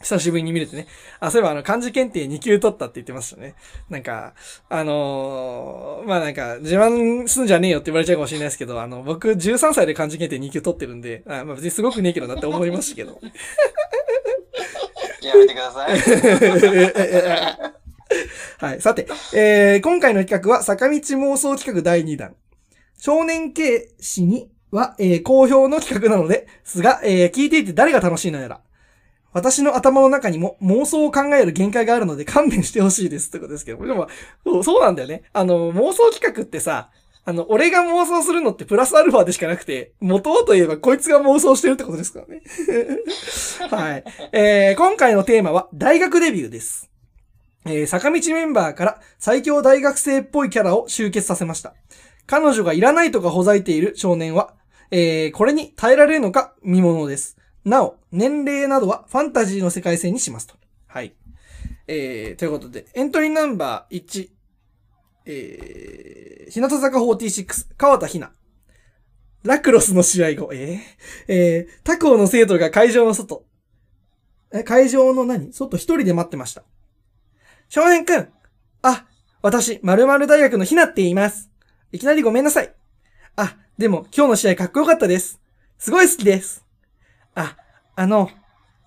Speaker 1: ー、久しぶりに見れてね。あ、そういえばあの、漢字検定2級取ったって言ってましたね。なんか、あのーまあなんか、自慢すんじゃねえよって言われちゃうかもしれないですけど、あの、僕13歳で漢字検定2級取ってるんで、あまあ別にすごくねえけどなって思いましたけど。
Speaker 2: やめてください。[laughs]
Speaker 1: はい。さて、えー、今回の企画は、坂道妄想企画第2弾。少年系士には、えー、好評の企画なのですが、えー、聞いていて誰が楽しいのやら。私の頭の中にも妄想を考える限界があるので勘弁してほしいですってことですけど、でも、そうなんだよね。あの、妄想企画ってさ、あの、俺が妄想するのってプラスアルファでしかなくて、元をといえばこいつが妄想してるってことですからね。[laughs] はい。えー、今回のテーマは大学デビューです。えー坂道メンバーから最強大学生っぽいキャラを集結させました。彼女がいらないとかほざいている少年は、えーこれに耐えられるのか見ものです。なお、年齢などはファンタジーの世界線にしますと。はい。えー、ということで、エントリーナンバー1、えー、日向坂46、川田ひな。ラクロスの試合後、えー、えー、他校の生徒が会場の外、え、会場の何？外一人で待ってました。少年くんあ、私、〇〇大学のひなって言います。いきなりごめんなさい。あ、でも今日の試合かっこよかったです。すごい好きです。あ、あの、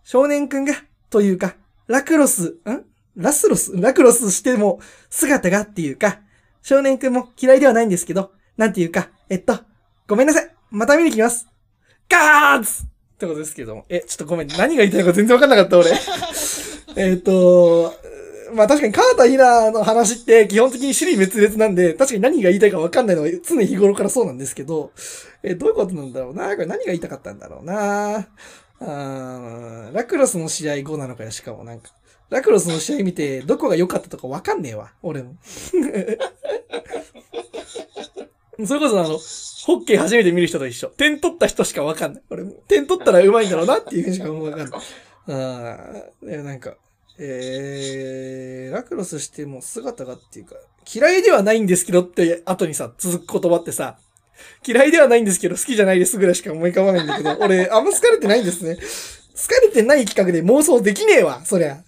Speaker 1: 少年くんが、というか、ラクロス、ん？ラスロス？ラクロスしても姿がっていうか、少年くんも嫌いではないんですけど、なんていうか、えっと、ごめんなさい。また見に来ます。ガーツってことですけども。え、ちょっとごめん。何が言いたいのか全然わかんなかった、俺。[laughs] えっと、まあ確かに川田ひなの話って基本的に尻滅裂なんで、確かに何が言いたいかわかんないのは常日頃からそうなんですけど、え、どういうことなんだろうな？これ何が言いたかったんだろうな？あーラクロスの試合後なのかよ、しかもなんか。ラクロスの試合見て、どこが良かったとかわかんねえわ、俺も。[laughs] それこそあの、ホッケー初めて見る人と一緒。点取った人しかわかんない。俺も。点取ったら上手いんだろうなっていうふうにしかわかんない。ああ、でもなんか、えー、ラクロスしても姿がっていうか、嫌いではないんですけどって後にさ、続く言葉ってさ、嫌いではないんですけど好きじゃないですぐらいしか思い浮かばないんだけど、俺あんま好かれてないんですね。好かれてない企画で妄想できねえわ、そりゃ。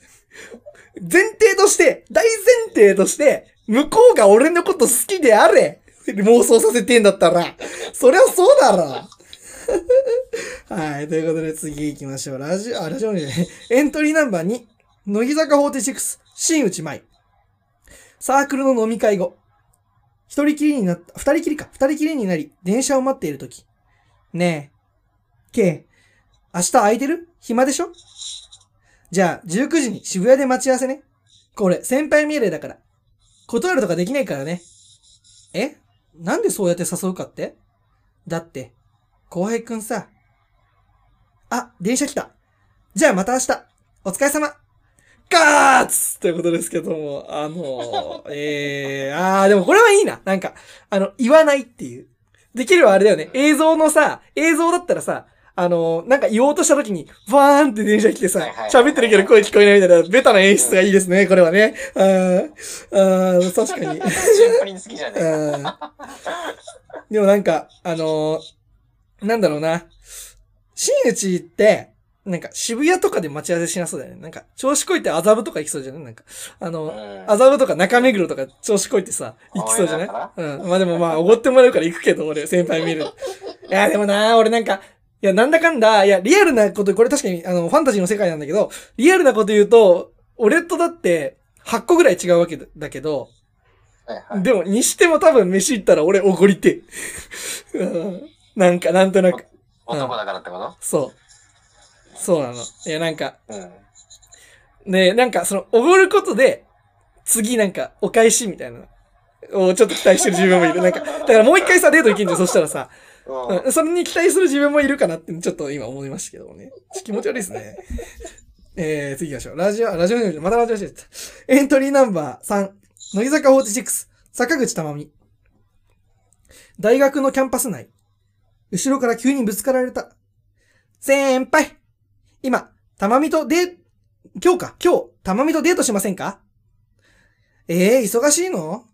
Speaker 1: 前提として、大前提として、向こうが俺のこと好きであれ妄想させてんだったら、そりゃそうだろ。[laughs] はい。ということで次行きましょう。ラジオ、あ、ラジオにね。エントリーナンバー2、乃木坂46、新内舞。サークルの飲み会後。一人きりになった、二人きりか。二人きりになり、電車を待っているとき。ねえ。K、明日空いてる？暇でしょ？じゃあ、19時に渋谷で待ち合わせね。これ、先輩命令だから。断るとかできないからね。え？なんでそうやって誘うかって？だって、後輩くんさ。あ、電車来た。じゃあまた明日。お疲れ様。ガーツということですけども、あの [laughs] えー、あー、でもこれはいいな。なんか、あの、言わないっていう。できればあれだよね。映像のさ、映像だったらさ、あのなんか言おうとした時に、バーンって電車来てさ喋ってるけど声聞こえないみたいな、ベタな演出がいいですね、これはね。あー、あー確かに。
Speaker 2: シンプルに好きじゃねえ。[laughs]
Speaker 1: うんでもなんか、あのーなんだろうな。新内って、なんか渋谷とかで待ち合わせしなそうだよね。なんか、調子こいて麻布とか行きそうじゃない？なんか、あの、
Speaker 2: うん
Speaker 1: 麻布とか中目黒とか調子こいてさ、行きそうじゃない？うん。まあでもまあ、おごってもらうから行くけど、俺、先輩見る。いや、でもな、俺なんか、いや、なんだかんだ、いや、リアルなこと、これ確かに、あの、ファンタジーの世界なんだけど、リアルなこと言うと、俺とだって、8個ぐらい違うわけだけど、
Speaker 2: はいはい。
Speaker 1: でも、にしても多分飯行ったら俺おごりてえ。[laughs] うんなんか、なんとなく、
Speaker 2: 男だからってこ
Speaker 1: そう。そうなの。いや、なんか、
Speaker 2: とうん。
Speaker 1: ねなんか、その、おごることで、次なんか、お返しみたいな。をちょっと期待してる自分もいる。なんか、だからもう一回さ、デート行けんじゃん。そしたらさ、
Speaker 2: うん
Speaker 1: うん、それに期待する自分もいるかなって、ちょっと今思いましたけどもね。気持ち悪いですね。えー、次行きましょう。ラジオ、あラジオネーム、またラジオしてた。エントリーナンバー3、乃木坂46、阪口珠美。大学のキャンパス内。後ろから急にぶつかられた。先輩今、たまみとデー、今日か、今日、たまみとデートしませんか？ええー、忙しいの？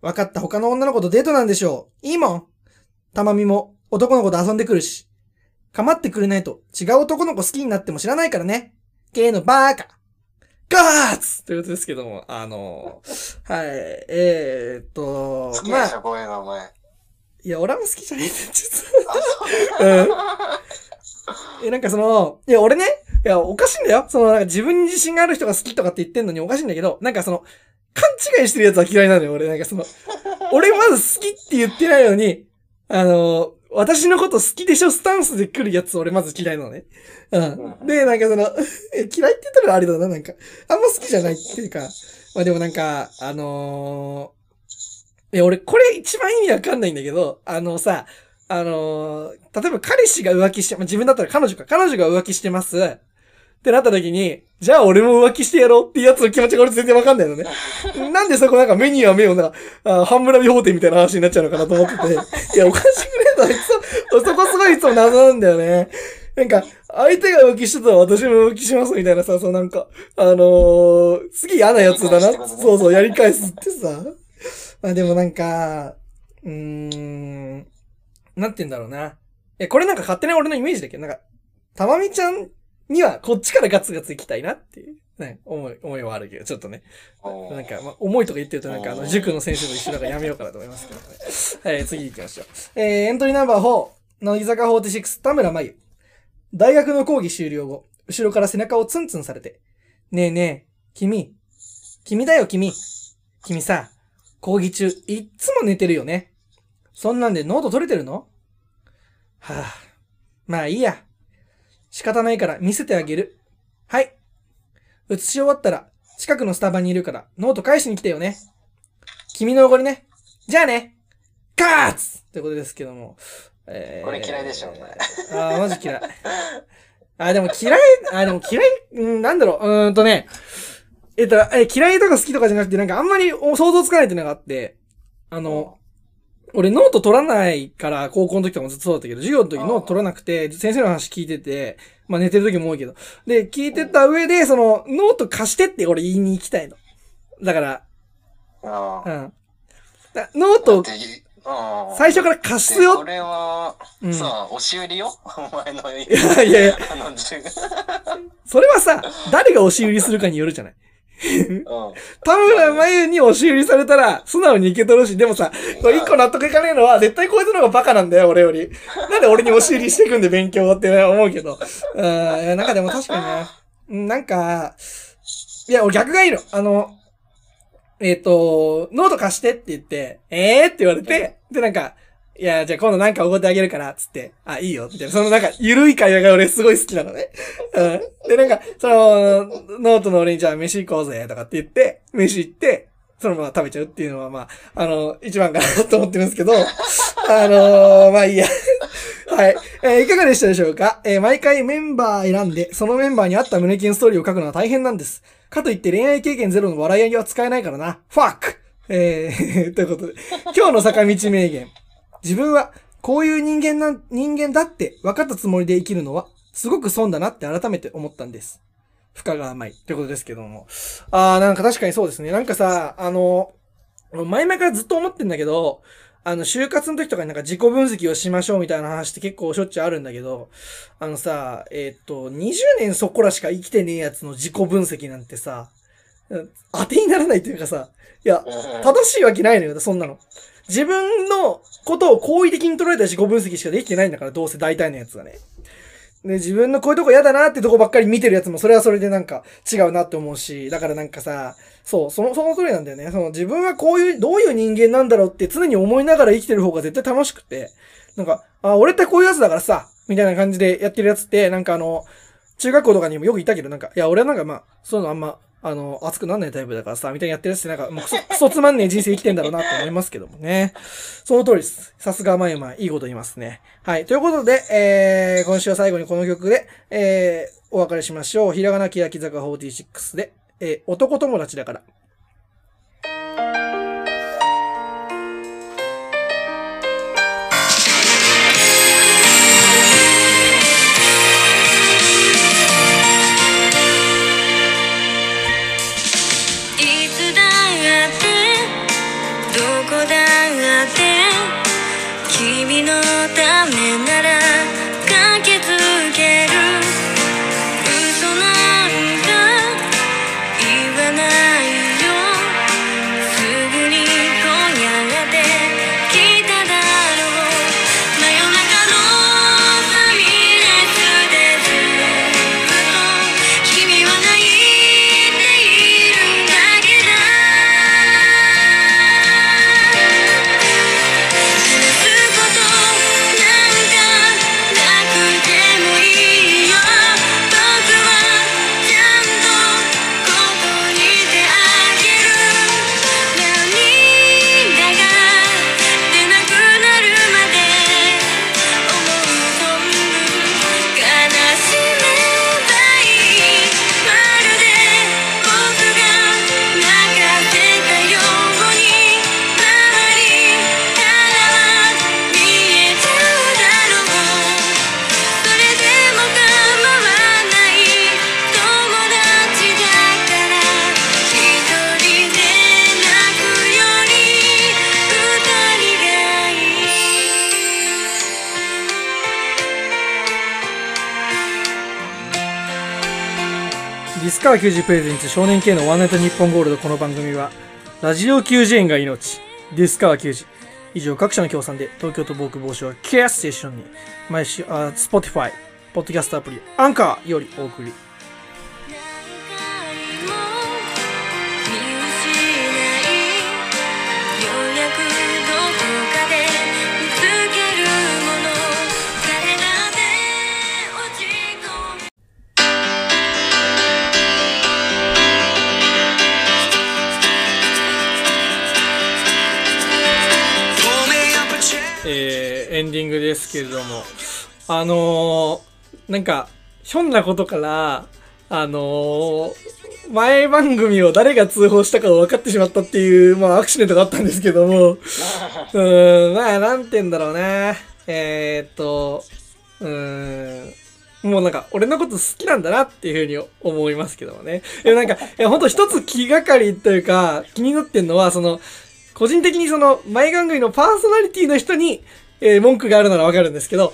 Speaker 1: わかった、他の女の子とデートなんでしょう。いいもん。たまみも男の子と遊んでくるし。かまってくれないと違う男の子好きになっても知らないからね。ゲイのバーカ。ガーツということですけども、あの [laughs] はい、えー、っと
Speaker 2: 好、き
Speaker 1: まあ、
Speaker 2: でしょ、こういうのお前。
Speaker 1: いや、俺は好きじゃねえんだよ、実は。[laughs] うん。[laughs] え、なんかその、いや、俺ね、いや、おかしいんだよ。その、なんか自分に自信がある人が好きとかって言ってんのにおかしいんだけど、なんかその、勘違いしてるやつは嫌いなのよ、俺。なんかその、[laughs] 俺まず好きって言ってないのに、あの、私のこと好きでしょスタンスで来るやつ俺まず嫌いなのね。うん。で、なんかその、[laughs] え嫌いって言ったらあれだな、なんか。あんま好きじゃないっていうか。まあでもなんか、あのー、いや、俺これ一番意味わかんないんだけど、あのさ、あのー、例えば彼氏が浮気して、まあ、自分だったら彼女か、彼女が浮気してます。ってなった時に、じゃあ俺も浮気してやろうっていうやつの気持ちが俺全然わかんないのね。[laughs] なんでそこなんか目には目をなんか、あ半村美法廷みたいな話になっちゃうのかなと思ってて。[laughs] いや、おかしくねえと、あいつそこすごいいつも謎なんだよね。なんか、相手が浮気してたら私も浮気しますみたいなさ、そうなんか、あのー、次嫌なやつだな。
Speaker 2: ね
Speaker 1: そうそう、やり返すってさ。まあでもなんか、うーん、なんて言うんだろうな。え、これなんか勝手な俺のイメージだけど、なんか、たまみちゃんにはこっちからガツガツ行きたいなっていう、ね、思い、思いはあるけど、ちょっとね。
Speaker 2: うん
Speaker 1: なんか、まあ、重いとか言ってるとなんかあの、
Speaker 2: うん
Speaker 1: 塾の先生と一緒だからやめようかなと思いますけどね。はい、次行きましょう。えー、エントリーナンバー4、乃木坂46、田村真由。大学の講義終了後、後ろから背中をツンツンされて、ねえねえ、君、君だよ君。君さ、講義中、いっつも寝てるよね。そんなんでノート取れてるの？はぁ、まあいいや。仕方ないから見せてあげる。はい。写し終わったら、近くのスタバにいるから、ノート返しに来てよね。君のおごりね。じゃあね。カーツってことですけども。えー
Speaker 2: これ嫌いでしょお前
Speaker 1: あー、マジ嫌い。あー、でも嫌い、あー、でも嫌い、うん、なんだろう、うーんとね。えっと、え、嫌いとか好きとかじゃなくて、なんかあんまりお想像つかないっていうのがあって、あの、俺ノート取らないから、高校の時とかもずっとそうだったけど、授業の時ノート取らなくて、先生の話聞いてて、まあ寝てる時も多いけど。で、聞いてた上で、その、ノート貸してって俺言いに行きたいの。だから、
Speaker 2: ああ
Speaker 1: うん。だノート最初から貸すよ。
Speaker 2: でこれは、
Speaker 1: うん
Speaker 2: さあ、押し売りよ？お前の言
Speaker 1: いやいやいや、それはさ、誰が押し売りするかによるじゃない。
Speaker 2: うん。
Speaker 1: 田村真由に押し売りされたら、素直に受け取るし、でもさ、一個納得いかねえのは、絶対こいつの方がバカなんだよ、俺より。なんで俺に押し売りしていくんで勉強って思うけど。うん、なんかでも確かにね、うんなんか、いや、俺逆がいいの。あの、えっ、と、ノート貸してって言って、えーって言われて、で、なんか、いや、じゃあ今度なんかおごってあげるから、つって、あ、いいよ、みたいな。そのなんか、ゆるい会話が俺すごい好きなのね。うん。で、なんか、その、ノートの俺にじゃあ飯行こうぜ、とかって言って、飯行って、そのまま食べちゃうっていうのは、まあ、あの、一番かなと思ってるんですけど、あのーまあいいや。はい。えーいかがでしたでしょうか？えー毎回メンバー選んで、そのメンバーに合った胸キュンストーリーを書くのは大変なんです。かといって恋愛経験ゼロの笑い上げは使えないからな。ファックえー、ということで、今日の坂道名言。自分は、こういう人間な、人間だって分かったつもりで生きるのは、すごく損だなって改めて思ったんです。負荷が甘い。ということですけども。あー、なんか確かにそうですね。なんかさ、あの、前々からずっと思ってんだけど、あの、就活の時とかになんか自己分析をしましょうみたいな話って結構しょっちゅうあるんだけど、あのさ、えっ、と、20年そこらしか生きてねえやつの自己分析なんてさ、うん当てにならないというかさ、いや、正しいわけないのよ、そんなの。自分のことを好意的に捉えた自己分析しかできてないんだから、どうせ大体のやつはね。で、自分のこういうとこ嫌だなってとこばっかり見てるやつも、それはそれでなんか違うなって思うし、だからなんかさ、そう、その、その通りなんだよね。その自分はこういう、どういう人間なんだろうって常に思いながら生きてる方が絶対楽しくて、なんか、あ、俺ってこういうやつだからさ、みたいな感じでやってるやつって、なんかあの、中学校とかにもよくいたけど、なんか、いや、俺はなんかまあ、そういうのあんま、あの、熱くなんないタイプだからさ、みたいにやってるやつってなんか、もうクソ、クソつまんねえ人生生きてんだろうなって思いますけどもね。その通りです。さすがまゆまいいこと言いますね。はい。ということで、えー、今週は最後にこの曲で、えー、お別れしましょう。ひらがなきやき坂46で、えー、男友達だから。川球児プレゼンツ少年系のワンナイト日本ゴールドこの番組は、ラジオ9時演が命、ディスカー90。以上各社の協賛で東京都防空防止はケアステーションに毎週、あ、Spotify、ポッドキャストアプリ、アンカーよりお送り。えー、エンディングですけれども、あのー、なんか、ひょんなことから、あのー、前番組を誰が通報したかを分かってしまったっていう、まあ、アクシデントがあったんですけども、[laughs] うーん、まあ、なんて言うんだろうな。えー、っと、うーん、もうなんか、俺のこと好きなんだなっていうふうに思いますけどもね。でもなんか、いや、ほんと一つ気がかりというか、気になってんのは、その、個人的にその、前番組のパーソナリティの人に、えー文句があるならわかるんですけど、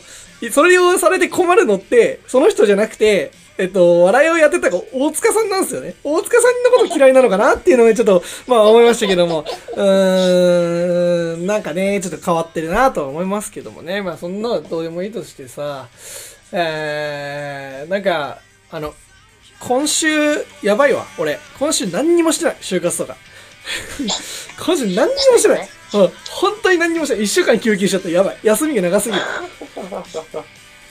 Speaker 1: それをされて困るのって、その人じゃなくて、えっと、笑いをやってた大塚さんなんですよね。大塚さんのこと嫌いなのかなっていうのをちょっと、まあ思いましたけども、うーん、なんかね、ちょっと変わってるなとは思いますけどもね。まあそんなのどうでもいいとしてさ、えー、なんか、あの、今週、やばいわ、俺。今週何にもしてない、就活とか。今週何にもしてない。うん、本当に何にもしてない。一週間休憩しちゃった。やばい。休みが長すぎる。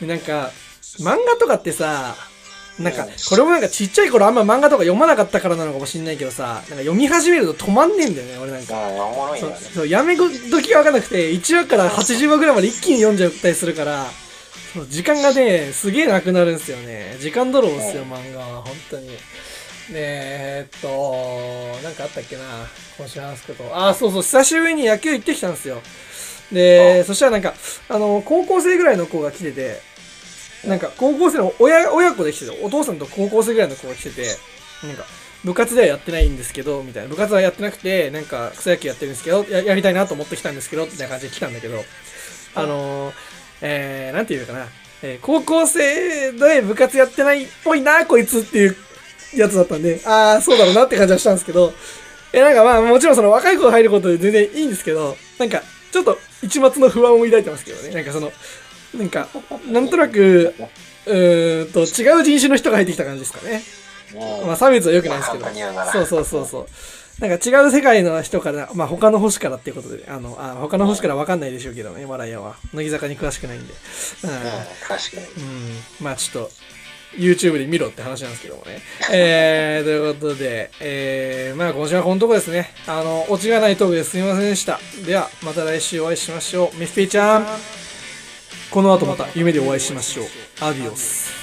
Speaker 1: で [laughs] なんか、漫画とかってさ、なんか、これもなんかちっちゃい頃あんま漫画とか読まなかったからなのかもしんないけどさ、なんか読み始めると止まんねえんだよね、俺なんか。そうやめ時がわかんなくて、1話から80話ぐらいまで一気に読んじゃったりするから、そう時間がね、すげえなくなるんすよね。時間泥棒っすよ、漫画は、本当に。ねえ、えっと、なんかあったっけな、今週話すこと。あ、そうそう、久しぶりに野球行ってきたんですよ。で、そしたらなんか、あの、高校生ぐらいの子が来てて、なんか、高校生の親、親子で来てて、お父さんと高校生ぐらいの子が来てて、なんか、部活ではやってないんですけど、みたいな。部活はやってなくて、なんか、草野球やってるんですけど、ややりたいなと思ってきたんですけど、みたいな感じで来たんだけど、あのー、えー、なんていうのかな。えー高校生で部活やってないっぽいな、こいつっていうやつだったんで、ああ、そうだろうなって感じはしたんですけど、え、なんかまあ、もちろんその若い子が入ることで全然いいんですけど、なんか、ちょっと一末の不安を抱いてますけどね。なんかその、なんか、なんとなく、うーんと、違う人種の人が入ってきた感じですかね。
Speaker 2: うん
Speaker 1: まあ、差別は良くないですけどそうそうそうそう。なんか違う世界の人から、まあ他の星からっていうことで、あの、あ他の星からわかんないでしょうけどね、マライアは。乃木坂に詳しくないんで。うん。
Speaker 2: うん、確かに。
Speaker 1: うん、まあちょっと、YouTube で見ろって話なんですけどもね。えー、ということで、えー、まあ今週はこのとこですね。あの、オチがないトークですみませんでした。では、また来週お会いしましょう。ミスピーちゃん。この後また夢でお会いしましょう。アディオス。